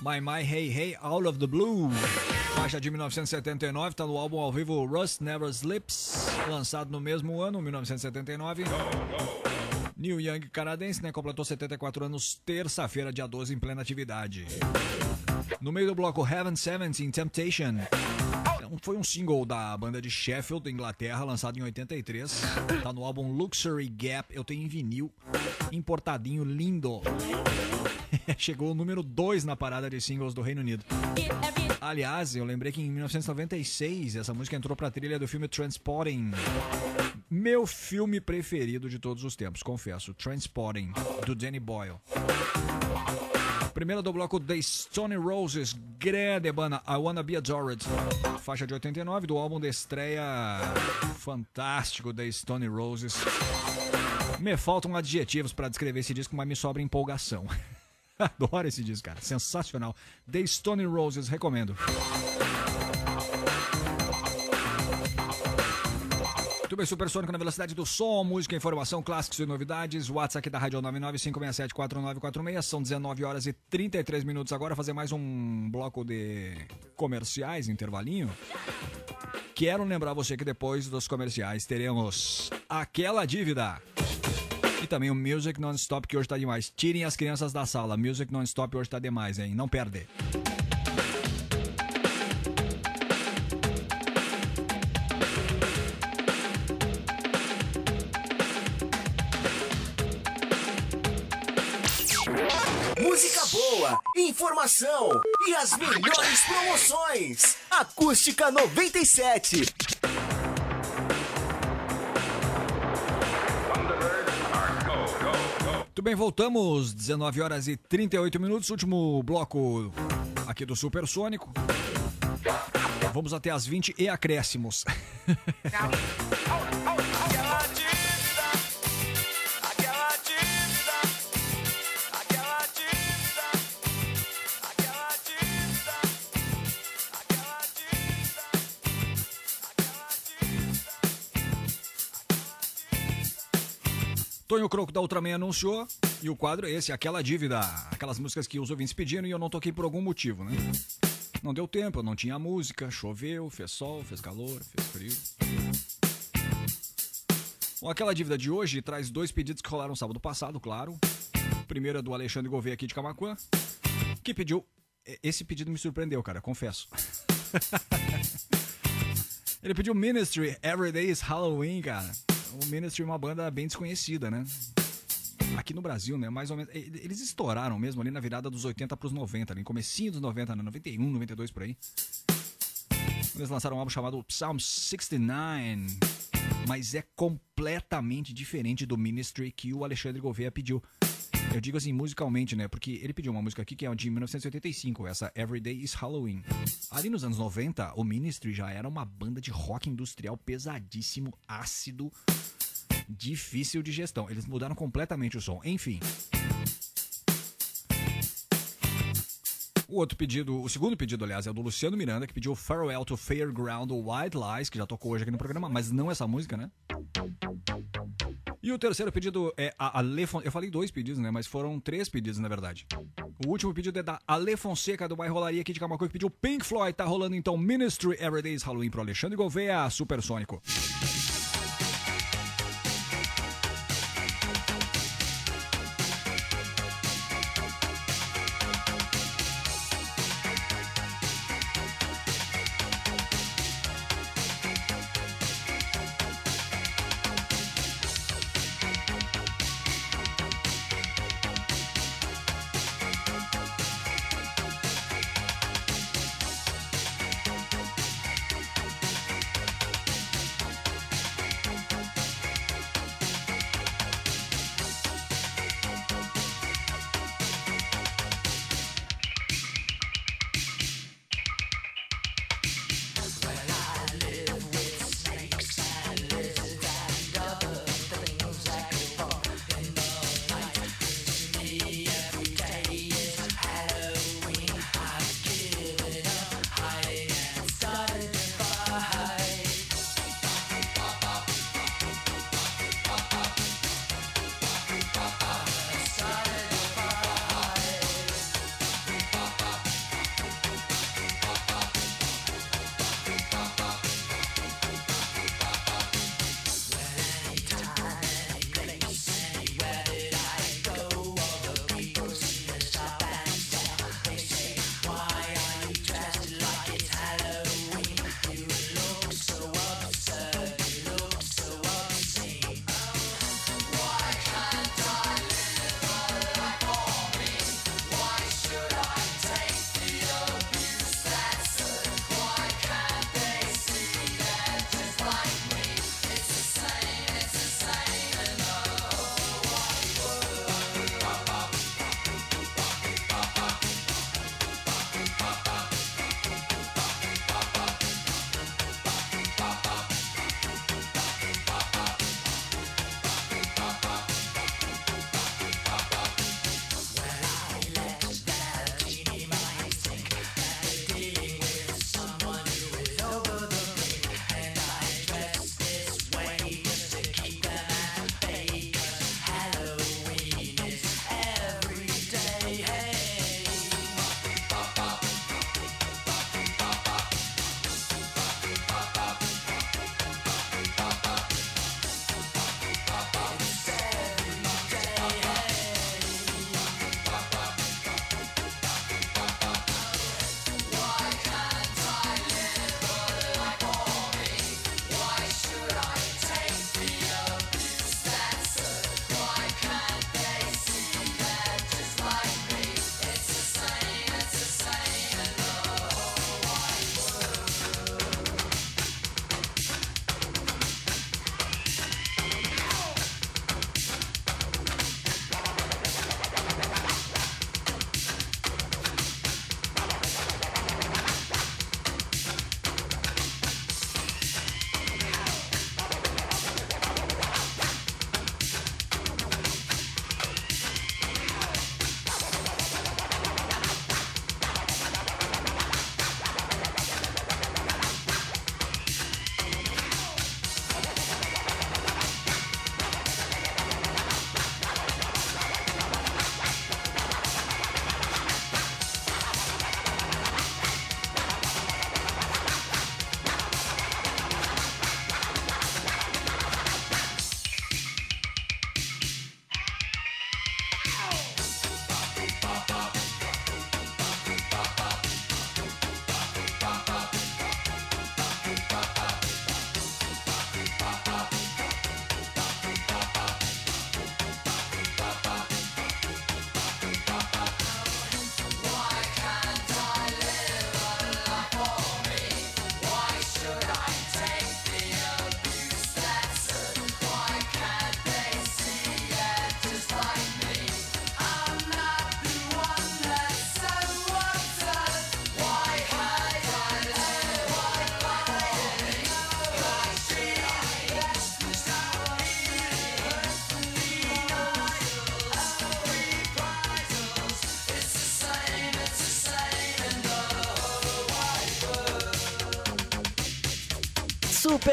My My Hey Hey Out of the Blue. Faixa de 1979, está no álbum ao vivo Rust Never Sleeps, lançado no mesmo ano, 1979. New Young canadense, né? Completou 74 anos terça-feira, dia 12, em plena atividade. No meio do bloco Heaven 17 Temptation. Então, Foi um single da banda de Sheffield, Inglaterra, lançado em 83. Tá no álbum Luxury Gap. Eu tenho em vinil, importadinho, lindo. (laughs) Chegou o número 2 na parada de singles do Reino Unido. Aliás, eu lembrei que em 1996 essa música entrou pra trilha do filme Transporting. Meu filme preferido de todos os tempos, confesso. Transporting, do Danny Boyle. Primeira do bloco The Stone Roses, grande banda, I Wanna Be Adored. Faixa de 89 do álbum de estreia fantástico The Stone Roses. Me faltam adjetivos pra descrever esse disco, mas me sobra empolgação. (laughs) Adoro esse disco, cara. Sensacional. The Stone Roses, recomendo. Muito bem, Supersônico na velocidade do som, música, informação, clássicos e novidades. WhatsApp aqui da Rádio 995674946. São 19 horas e 33 minutos agora. Fazer mais um bloco de comerciais, intervalinho. Quero lembrar você que depois dos comerciais teremos aquela dívida. E também o Music Non-Stop, que hoje tá demais. Tirem as crianças da sala. Music Non-Stop hoje tá demais, hein? Não perde. Música boa, informação e as melhores promoções. Acústica 97. Bem, voltamos. 19 horas e 38 minutos. Último bloco aqui do Supersônico. Vamos até as 20 e acréscimos. Tonho Croco da Ultraman anunciou. E o quadro é esse, aquela dívida. Aquelas músicas que os ouvintes pediram e eu não toquei por algum motivo, né? Não deu tempo, não tinha música, choveu, fez sol, fez calor, fez frio. Bom, aquela dívida de hoje traz dois pedidos que rolaram sábado passado, claro. O primeiro é do Alexandre Gouveia aqui de Camacuã, que pediu. Esse pedido me surpreendeu, cara, confesso. (laughs) Ele pediu Ministry, Every Day is Halloween, cara. O Ministry é uma banda bem desconhecida, né? Aqui no Brasil, né? Mais ou menos. Eles estouraram mesmo ali na virada dos 80 pros 90, ali, em comecinho dos 90, né? 91, 92 por aí. Eles lançaram um álbum chamado Psalm 69, mas é completamente diferente do Ministry que o Alexandre Gouveia pediu. Eu digo assim, musicalmente, né? Porque ele pediu uma música aqui que é de 1985, essa Every Day is Halloween. Ali nos anos 90, o Ministry já era uma banda de rock industrial pesadíssimo, ácido, difícil de gestão. Eles mudaram completamente o som. Enfim. O outro pedido, o segundo pedido, aliás, é do Luciano Miranda, que pediu Farewell to Fairground White Lies, que já tocou hoje aqui no programa, mas não essa música, né? E o terceiro pedido é a Ale. Eu falei dois pedidos, né? Mas foram três pedidos, na verdade. O último pedido é da Ale Fonseca, do bairro Rolaria aqui de Camacuã, que pediu Pink Floyd. Tá rolando então Ministry Everyday's Halloween pro Alexandre Gouveia, Supersônico.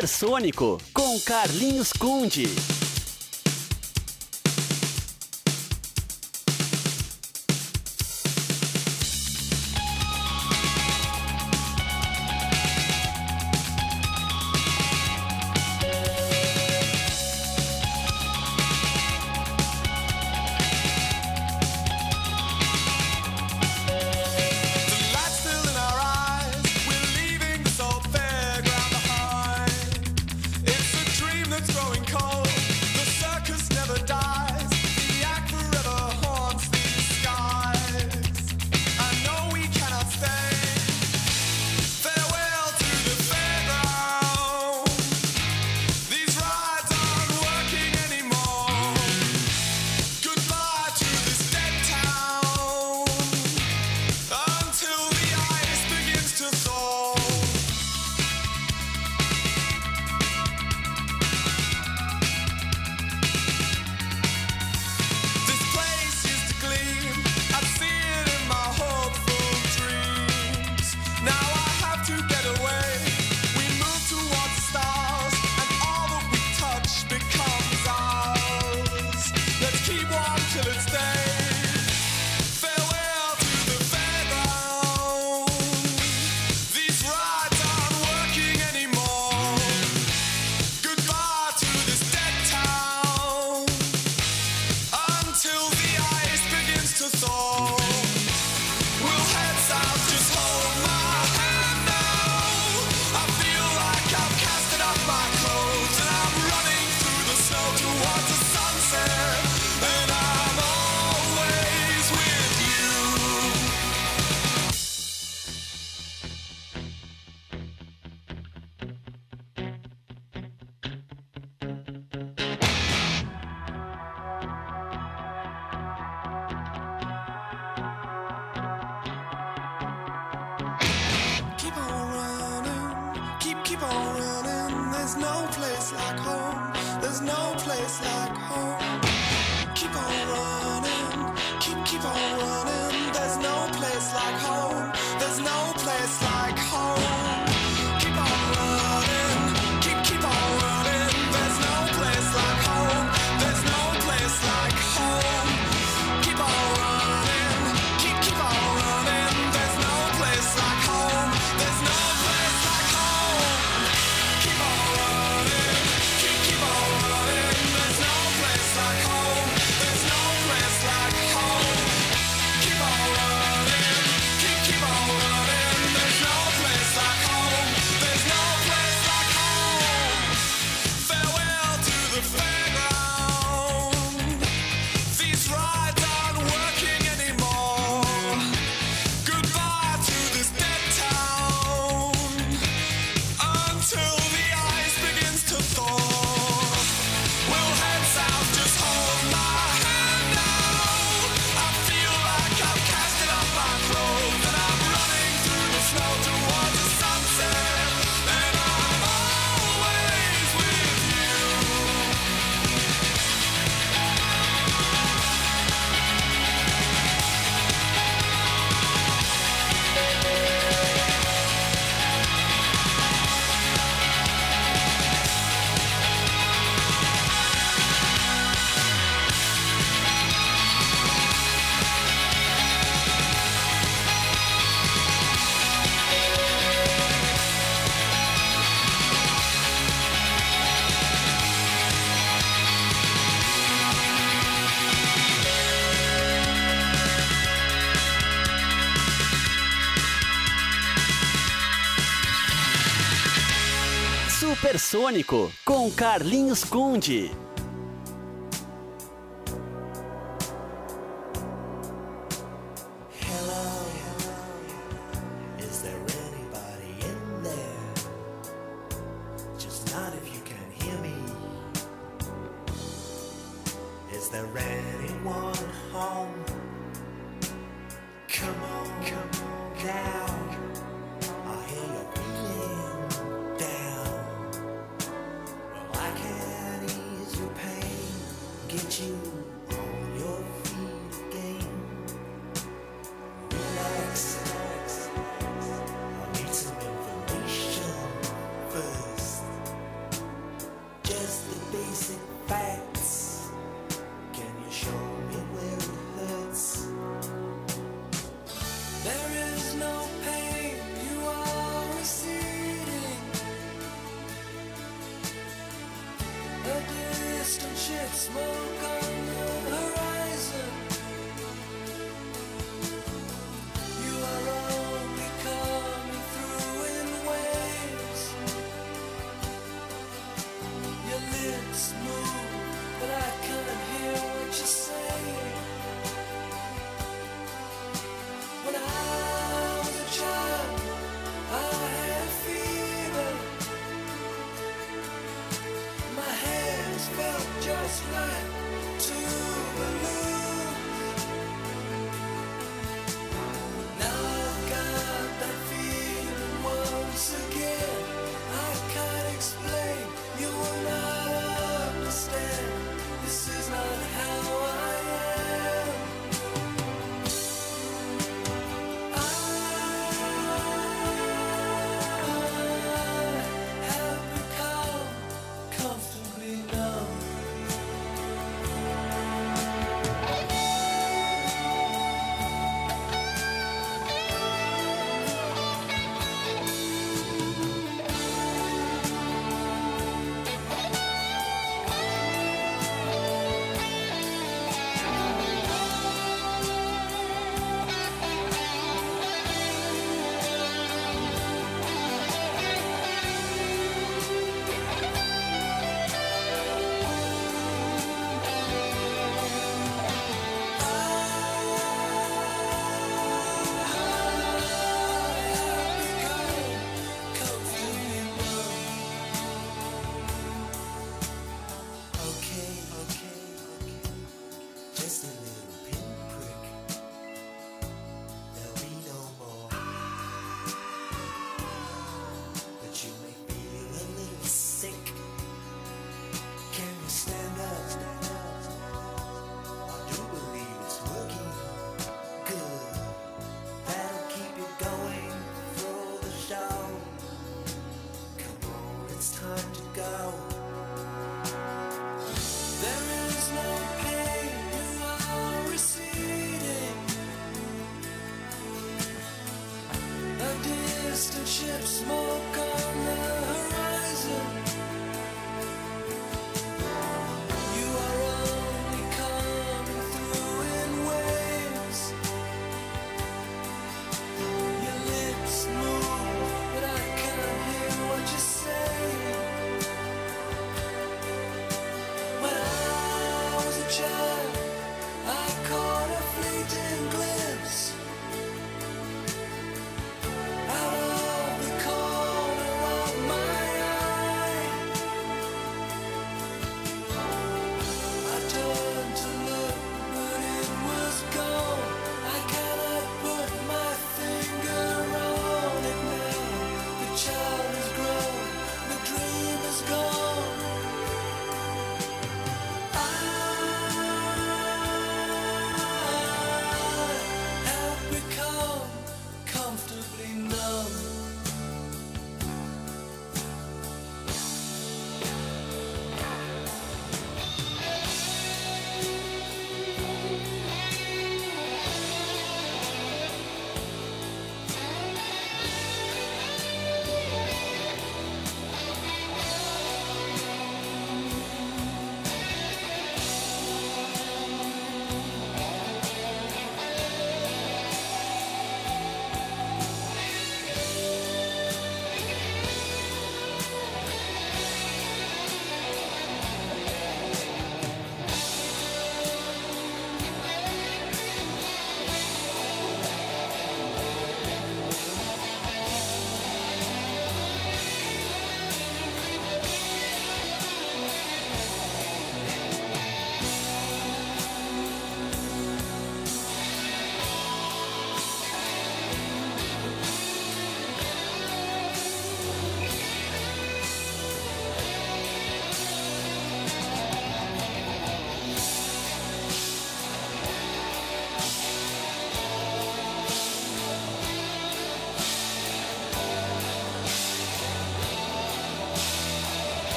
Supersônico com Carlinhos Conde. Supersônico com Carlinhos Conde.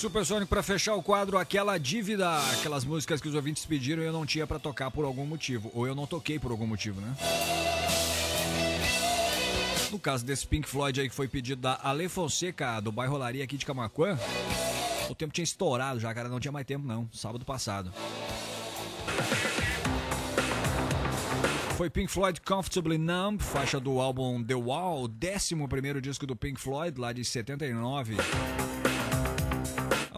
Supersônico para fechar o quadro, aquela dívida, aquelas músicas que os ouvintes pediram e eu não tinha para tocar por algum motivo, ou eu não toquei por algum motivo, né? No caso desse Pink Floyd aí que foi pedido da Ale Fonseca, do bairro Olaria aqui de Camacuã, o tempo tinha estourado já, cara, não tinha mais tempo não, sábado passado. Foi Pink Floyd Comfortably Numb, faixa do álbum The Wall, 11 primeiro disco do Pink Floyd, lá de 79.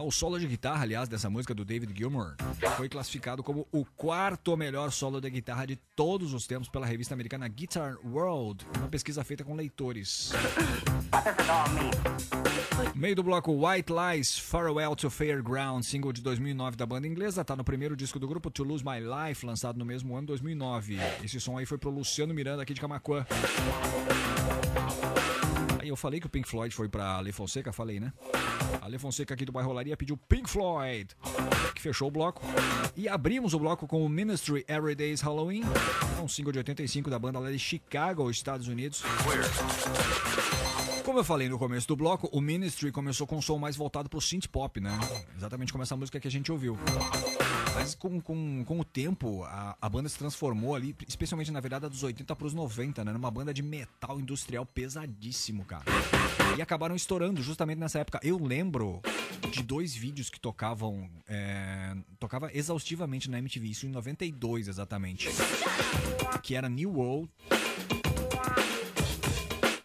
O solo de guitarra, aliás, dessa música do David Gilmour, foi classificado como o quarto melhor solo de guitarra de todos os tempos pela revista americana Guitar World, uma pesquisa feita com leitores. Meio do bloco White Lies, Farewell to Fairground, single de 2009 da banda inglesa, tá no primeiro disco do grupo To Lose My Life, lançado no mesmo ano 2009. Esse som aí foi pro Luciano Miranda aqui de Camacuã. Aí eu falei que o Pink Floyd foi pra Ale Fonseca, falei, né? A Fonseca aqui do bairro Olaria pediu Pink Floyd, que fechou o bloco. E abrimos o bloco com o Ministry Every Day's Halloween, um single de 85 da banda lá de Chicago, Estados Unidos. Como eu falei no começo do bloco, o Ministry começou com um som mais voltado pro synth pop, né? Exatamente como essa música que a gente ouviu. Mas com, com, com o tempo, a, a banda se transformou ali, especialmente na virada dos 80 pros 90, né? Numa banda de metal industrial pesadíssimo, cara. E acabaram estourando justamente nessa época. Eu lembro de dois vídeos que tocavam. É, tocava exaustivamente na MTV, isso em 92 exatamente. Que era New World.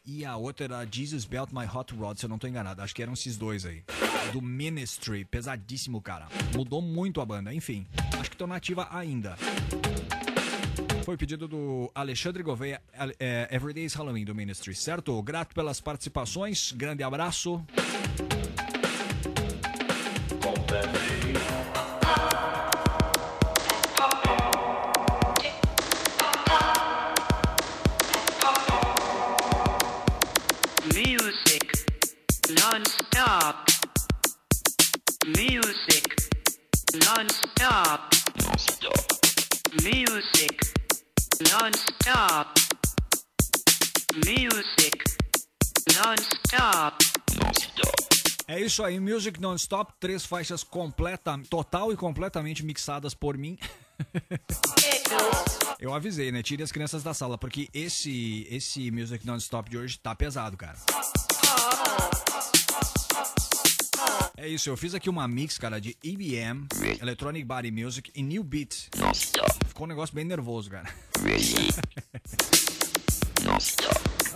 E a outra era Jesus Belt My Hot Rod, se eu não tô enganado. Acho que eram esses dois aí. Do Ministry, pesadíssimo, cara. Mudou muito a banda, enfim. Acho que tô nativa ainda. Foi pedido do Alexandre Gouveia, é, Everyday's Halloween do Ministry, certo? Grato pelas participações, grande abraço. Non-stop. Music non-stop. Music non-stop. É isso aí, Music Non-Stop, três faixas completa, total e completamente mixadas por mim. (laughs) Eu avisei, né? Tire as crianças da sala, porque esse esse Music Non-Stop de hoje tá pesado, cara. É isso, eu fiz aqui uma mix, cara, de EBM, Electronic Body Music e New Beat. Ficou um negócio bem nervoso, cara.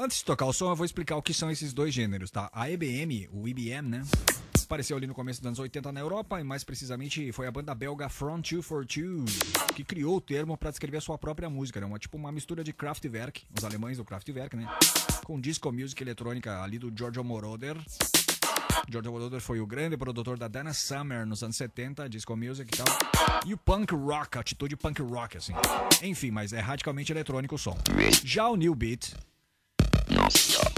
Antes de tocar o som, eu vou explicar o que são esses dois gêneros, tá? A EBM, o EBM, né? Apareceu ali no começo dos anos 80 na Europa e mais precisamente foi a banda belga Front 242 que criou o termo para descrever a sua própria música, né? Uma, tipo uma mistura de Kraftwerk, os alemães do Kraftwerk, né? Com disco music eletrônica ali do Giorgio Moroder. Giorgio Moroder foi o grande produtor da Dana Summer nos anos 70, disco music e tal. E o punk rock, atitude punk rock, assim. Enfim, mas é radicalmente eletrônico o som. Já o New Beat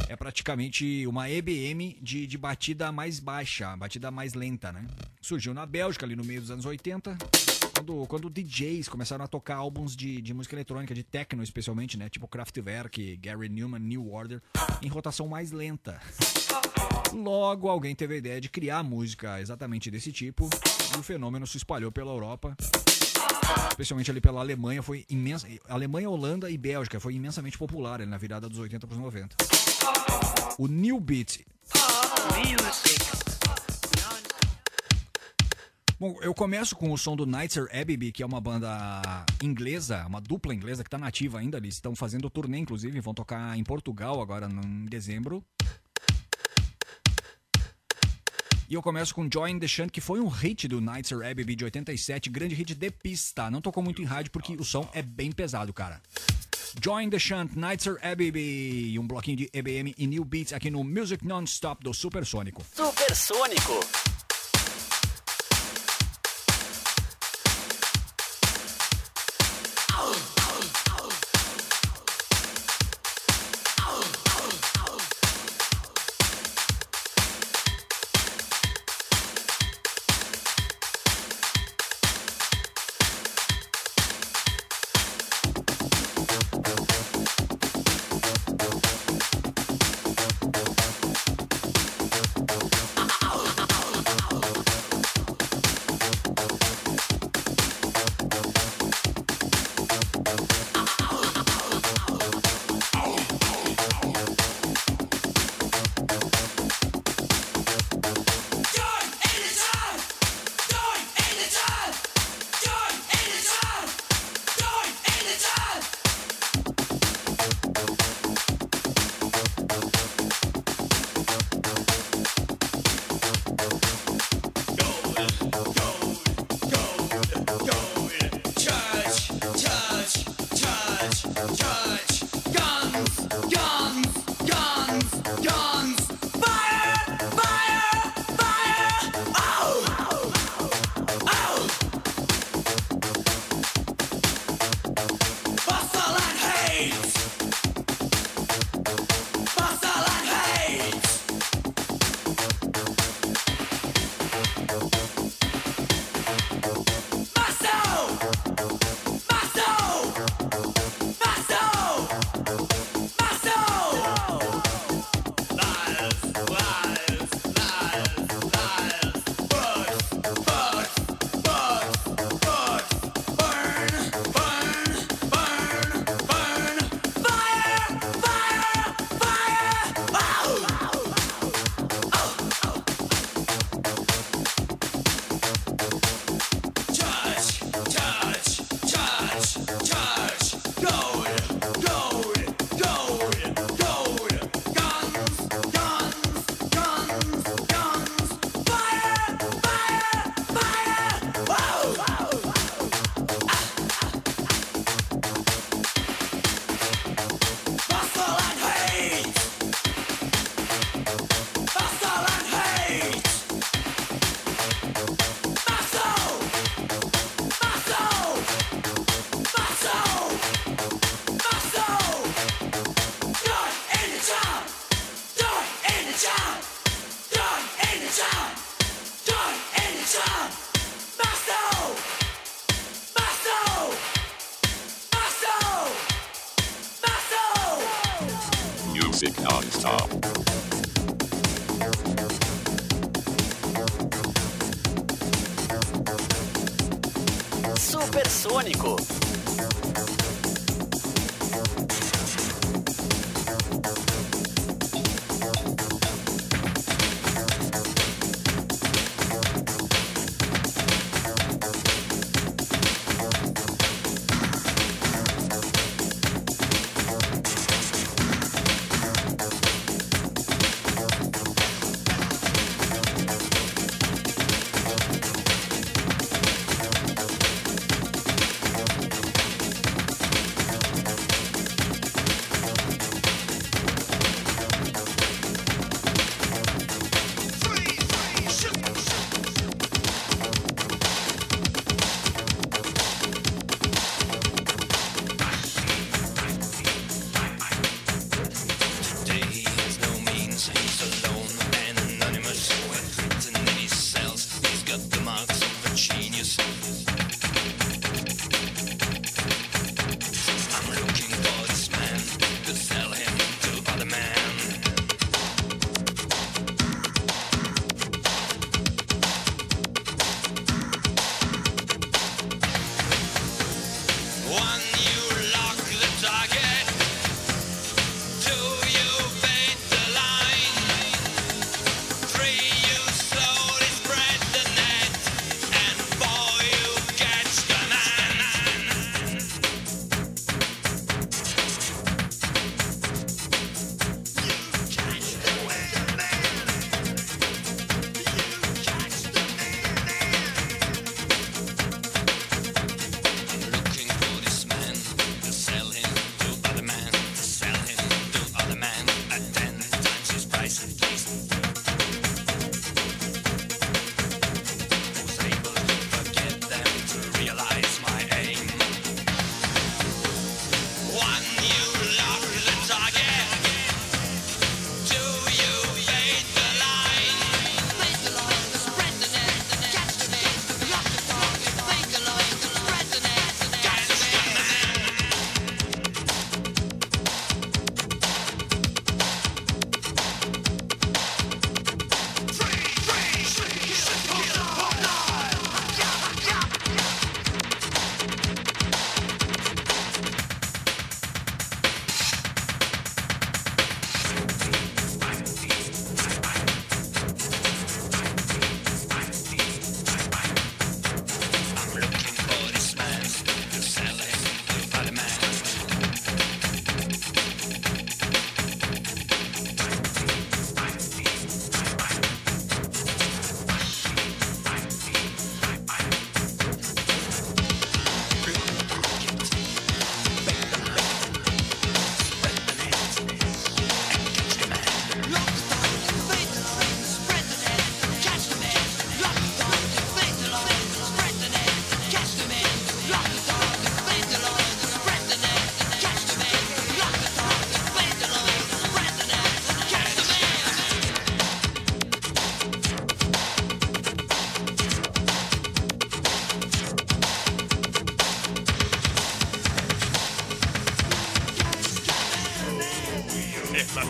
é praticamente uma EBM de, de batida mais baixa, batida mais lenta, né? Surgiu na Bélgica ali no meio dos anos 80, quando, quando DJs começaram a tocar álbuns de, de música eletrônica, de techno especialmente, né? Tipo Kraftwerk, Gary Newman, New Order, em rotação mais lenta. Logo, alguém teve a ideia de criar música exatamente desse tipo e o fenômeno se espalhou pela Europa, especialmente ali pela Alemanha, foi imensa. Alemanha, Holanda e Bélgica foi imensamente popular ali na virada dos 80 para os 90. O New Beat. Bom, eu começo com o som do Nightser Abbey, que é uma banda inglesa, uma dupla inglesa que está nativa ainda. Eles estão fazendo turnê, inclusive, vão tocar em Portugal agora em dezembro. E eu começo com Join the Shunt, que foi um hit do Nightser Abbey de 87, grande hit de pista. Não tocou muito em rádio porque o som é bem pesado, cara. Join the Shunt, Nightser Abbey, um bloquinho de EBM e New Beats aqui no Music Non-Stop do Supersônico. Supersônico. Supersônico.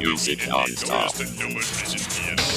music on top.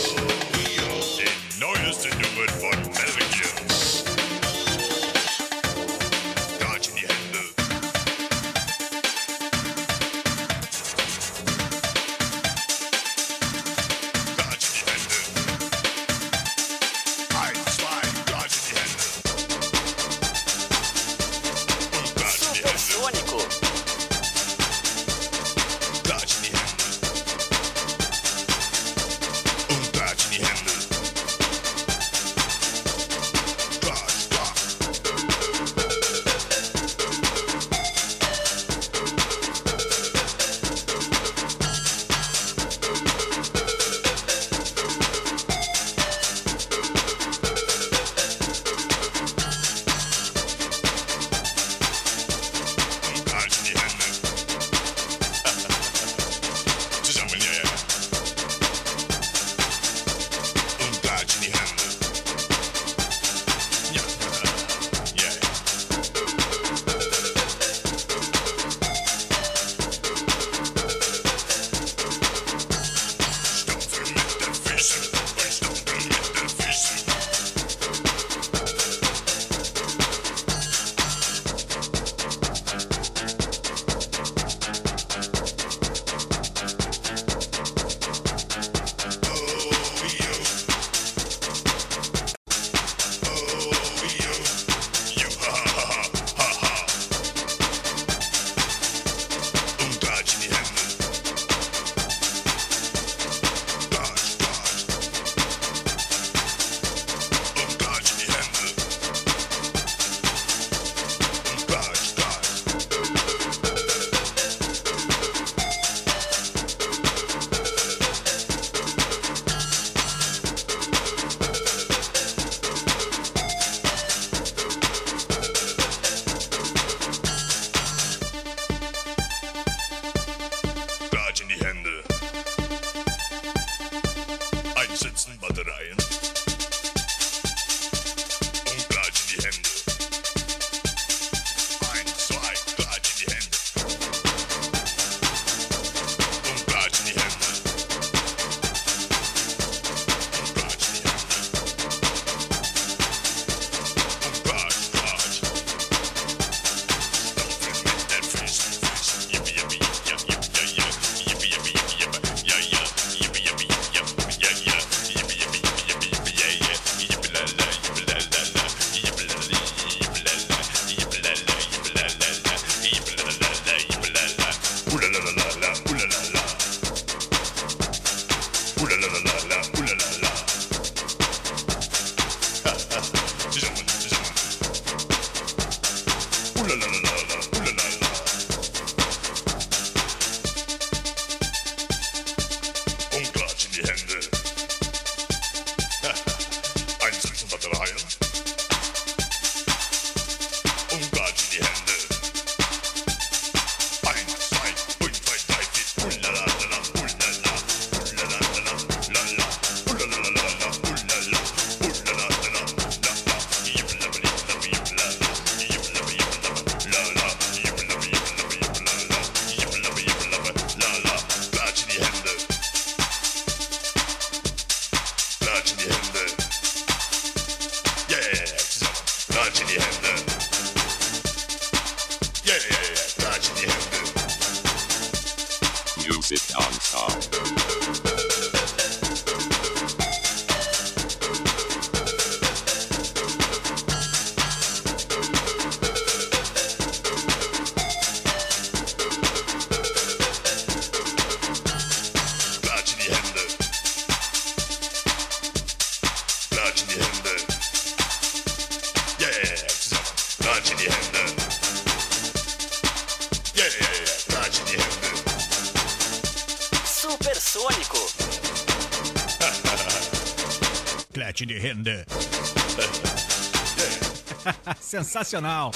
sensacional.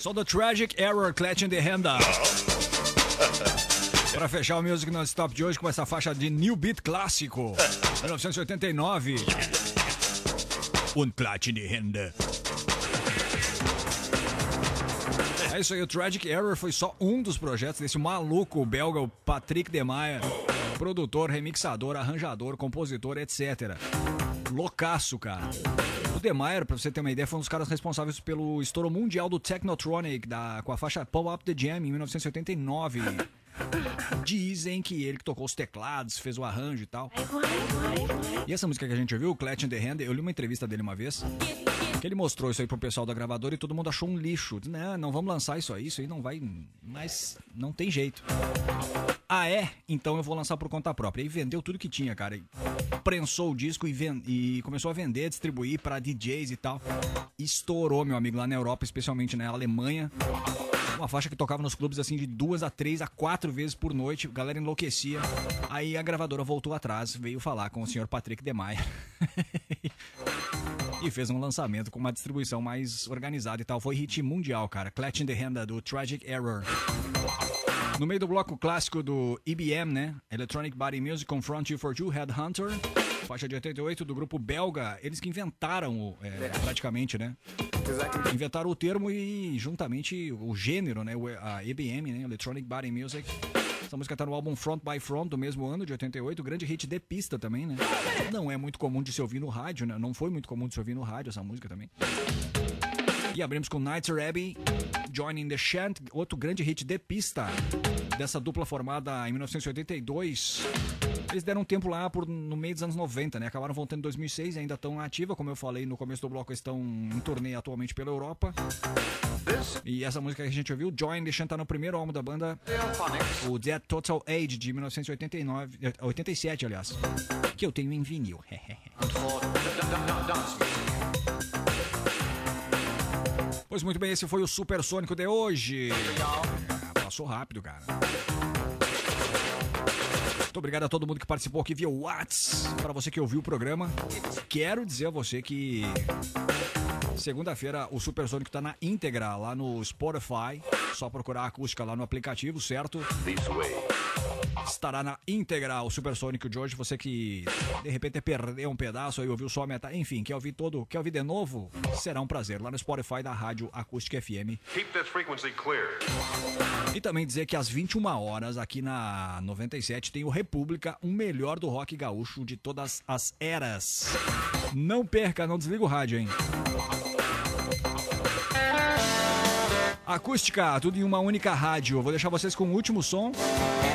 Sou do Tragic Error, Clet in the Renda. Para fechar o Music Non-Stop de hoje com essa faixa de New Beat clássico, 1989. Um Clet in the Renda. É isso aí, o Tragic Error foi só um dos projetos desse maluco belga, o Patrick Demaia, produtor, remixador, arranjador, compositor, etc. Loucaço, cara. O Demayer, pra você ter uma ideia, foi um dos caras responsáveis pelo estouro mundial do Technotronic, da, com a faixa Pull Up the Jam em 1989. Dizem que ele que tocou os teclados, fez o arranjo e tal. E essa música que a gente ouviu, Clutch in the Hand, eu li uma entrevista dele uma vez, que ele mostrou isso aí pro pessoal da gravadora e todo mundo achou um lixo. Não, não vamos lançar isso aí, isso aí não vai. Mas não tem jeito. Ah, é? Então eu vou lançar por conta própria. E vendeu tudo que tinha, cara. E prensou o disco e, ven- e começou a vender, distribuir pra DJs e tal. Estourou, meu amigo, lá na Europa, especialmente na Alemanha. Uma faixa que tocava nos clubes assim de duas a três a quatro vezes por noite, a galera enlouquecia. Aí a gravadora voltou atrás, veio falar com o senhor Patrick Demaia. (laughs) e fez um lançamento com uma distribuição mais organizada e tal. Foi hit mundial, cara. Clutch in the Hand do Tragic Error. No meio do bloco clássico do IBM, né? Electronic Body Music Confront You for Two Headhunter. Faixa de 88 do grupo belga. Eles que inventaram, o, é, praticamente, né? Inventaram o termo e juntamente o gênero, né? A EBM, né? Electronic Body Music. Essa música tá no álbum Front by Front do mesmo ano, de 88. Grande hit de pista também, né? Não é muito comum de se ouvir no rádio, né? Não foi muito comum de se ouvir no rádio essa música também. E abrimos com Nights Abbey, Joining the Chant, outro grande hit de pista dessa dupla formada em 1982. Eles deram um tempo lá por, no meio dos anos 90, né? Acabaram voltando em 2006 e ainda estão ativa. Como eu falei no começo do bloco, eles estão em turnê atualmente pela Europa. E essa música que a gente ouviu, Join the Chant, tá no primeiro álbum da banda, o Dead Total Age, de 1989, eh, 87, aliás. Que eu tenho em vinil. (laughs) Pois muito bem, esse foi o Supersônico de hoje. É, passou rápido, cara. Muito obrigado a todo mundo que participou aqui via Whats. Para você que ouviu o programa, quero dizer a você que segunda-feira o Supersônico tá na íntegra lá no Spotify. Só procurar a acústica lá no aplicativo, certo? Estará na íntegra o Supersônico de hoje. Você que de repente perdeu um pedaço aí, ouviu só a metade. Enfim, quer ouvir todo, quer ouvir de novo? Será um prazer lá no Spotify da Rádio Acústica FM. Keep this frequency clear. E também dizer que às 21 horas aqui na 97 tem o República, o melhor do rock gaúcho de todas as eras. Não perca, não desliga o rádio, hein? Acústica, tudo em uma única rádio. Vou deixar vocês com o último som.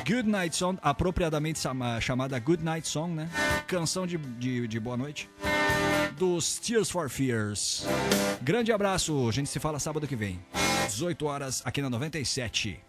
Good Night Song, apropriadamente chama- chamada Good Night Song, né? Canção de, de, de boa noite. Dos Tears for Fears. Grande abraço, a gente se fala sábado que vem. 18 horas aqui na 97.